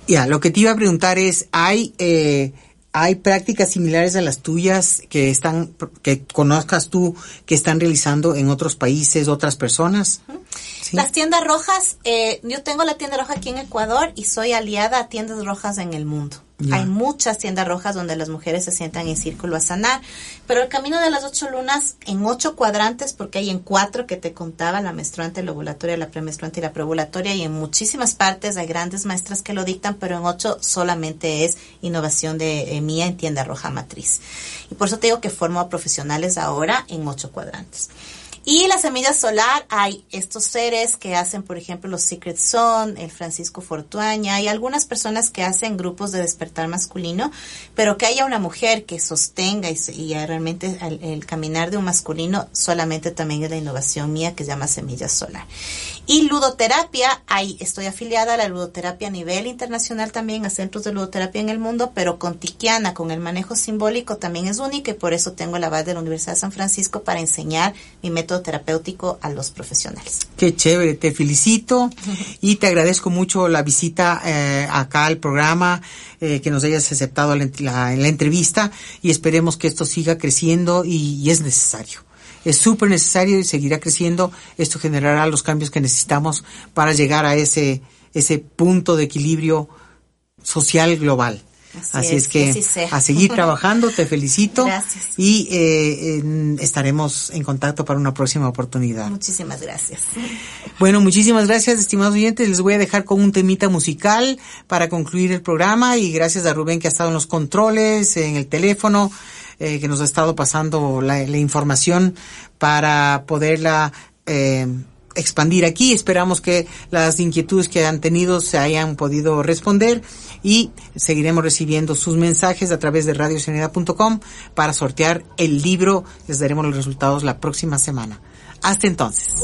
C: Ya, lo que te iba a preguntar es, ¿hay, eh, hay prácticas similares a las tuyas que están, que conozcas tú, que están realizando en otros países, otras personas? Sí.
D: Las tiendas rojas, eh, yo tengo la tienda roja aquí en Ecuador y soy aliada a tiendas rojas en el mundo. Hay muchas tiendas rojas donde las mujeres se sientan en círculo a sanar, pero el camino de las ocho lunas en ocho cuadrantes, porque hay en cuatro que te contaba, la menstruante, la ovulatoria, la premenstruante y la preovulatoria, y en muchísimas partes hay grandes maestras que lo dictan, pero en ocho solamente es innovación de eh, mía en tienda roja matriz. Y por eso te digo que formo a profesionales ahora en ocho cuadrantes. Y la semilla solar, hay estos seres que hacen, por ejemplo, los Secret Zone, el Francisco Fortuaña, hay algunas personas que hacen grupos de despertar masculino, pero que haya una mujer que sostenga y, y realmente el, caminar de un masculino solamente también es la innovación mía que se llama semilla solar. Y ludoterapia, hay, estoy afiliada a la ludoterapia a nivel internacional también, a centros de ludoterapia en el mundo, pero con Tiquiana, con el manejo simbólico también es única y por eso tengo la base de la Universidad de San Francisco para enseñar mi método terapéutico a los profesionales.
C: Qué chévere, te felicito y te agradezco mucho la visita eh, acá al programa, eh, que nos hayas aceptado la, la- la entrevista y esperemos que esto siga creciendo y, y es necesario. Es súper necesario y seguirá creciendo. Esto generará los cambios que necesitamos para llegar a ese, ese punto de equilibrio social global.
D: Así
C: Así,
D: es,
C: es, que a seguir trabajando, te felicito
D: Gracias.
C: y eh, estaremos en contacto para una próxima oportunidad.
D: Muchísimas gracias.
C: Bueno, muchísimas gracias, estimados oyentes. Les voy a dejar con un temita musical para concluir el programa y gracias a Rubén que ha estado en los controles, en el teléfono, eh, que nos ha estado pasando la, la información para poderla eh, expandir aquí. Esperamos que las inquietudes que han tenido se hayan podido responder y seguiremos recibiendo sus mensajes a través de radiosanidad.com para sortear el libro. Les daremos los resultados la próxima semana. Hasta entonces.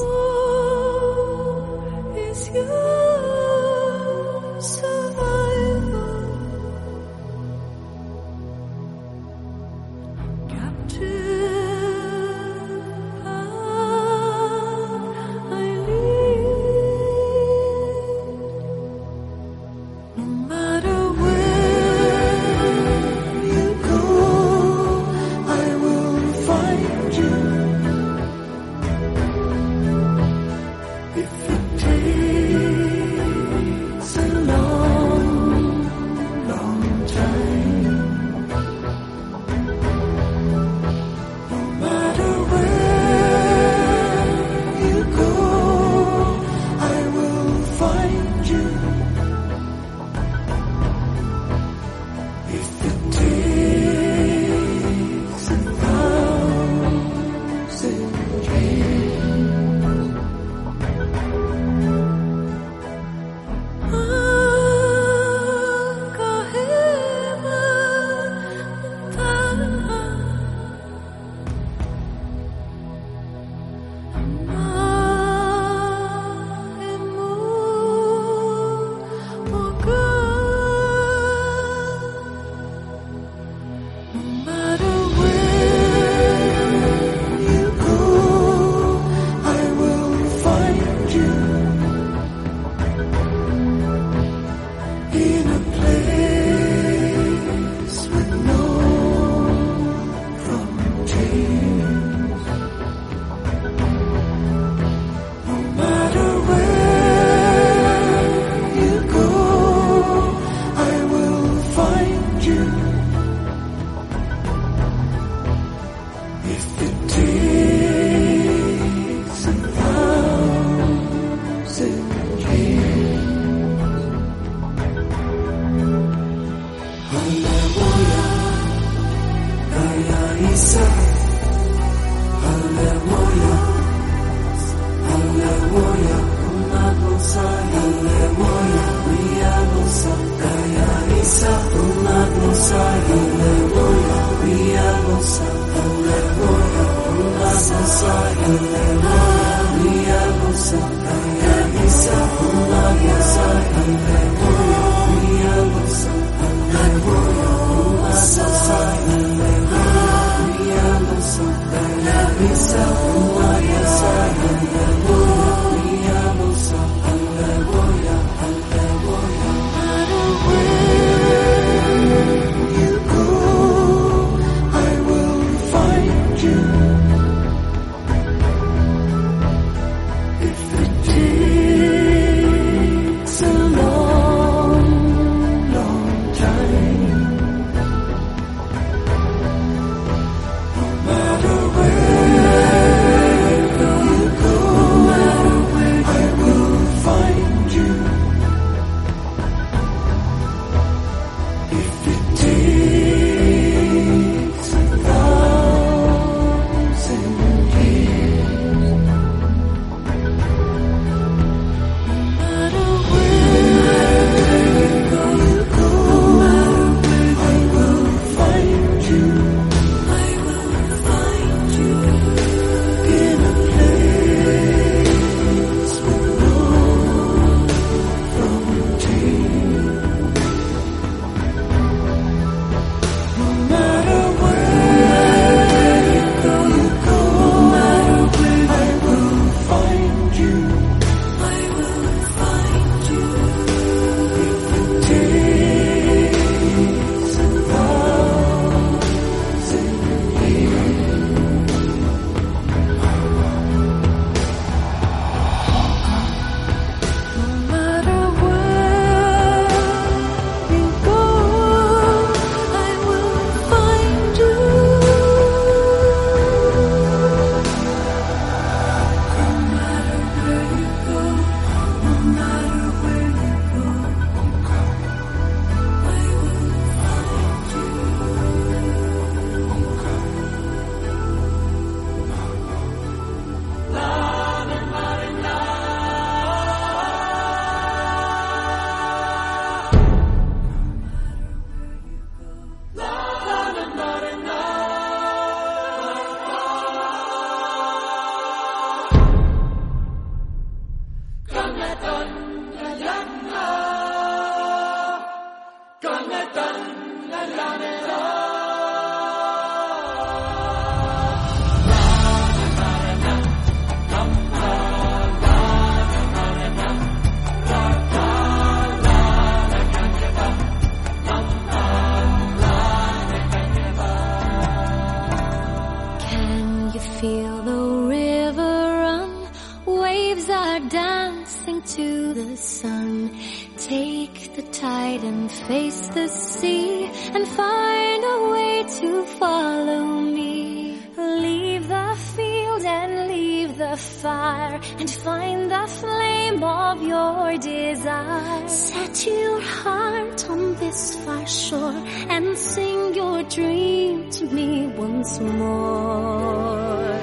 E: Fire and find the flame of your desire. Set your heart on this far shore and sing your dream to me once more.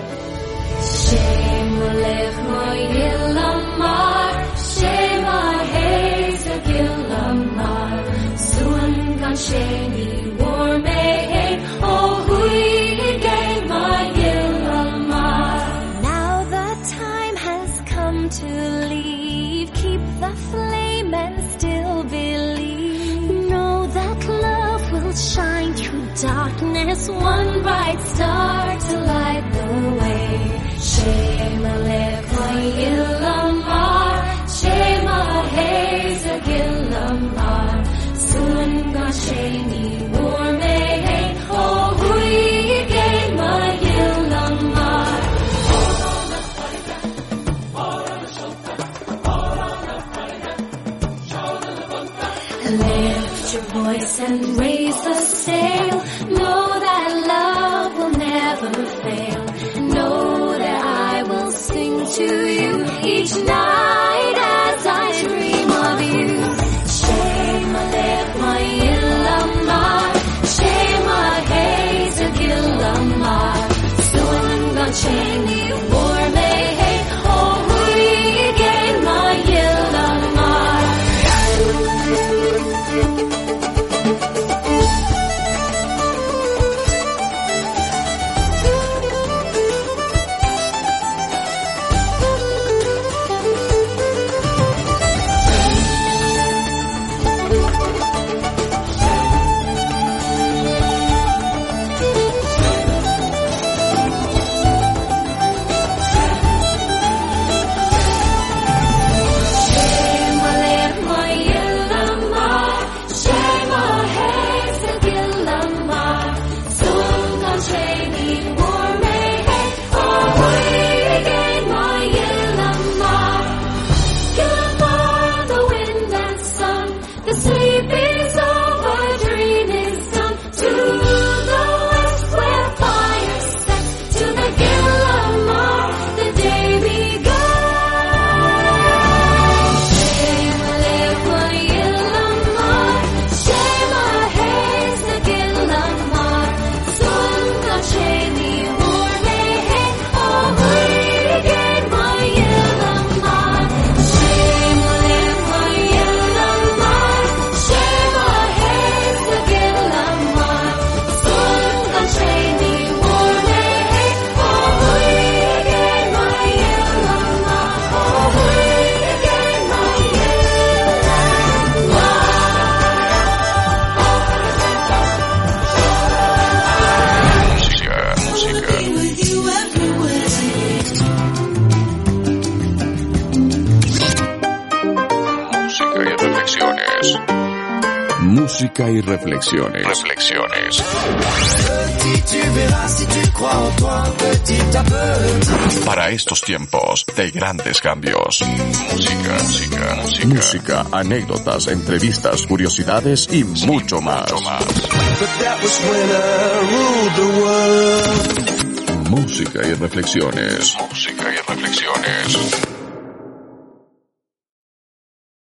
E: Shema lecho yilamar, Shema sheni darkness, one bright star to light the way. Shema lecha yilamar, Shema heza gilamar, Sun gasheni war mehe, oh hui gema yilamar. Lift your voice and raise the sail.
A: now.
B: Música y reflexiones.
A: Reflexiones.
B: Para estos tiempos de grandes cambios.
A: Música, música, música.
B: Música, anécdotas, entrevistas, curiosidades y mucho más.
A: Mucho más.
B: Música y reflexiones.
A: Música y reflexiones.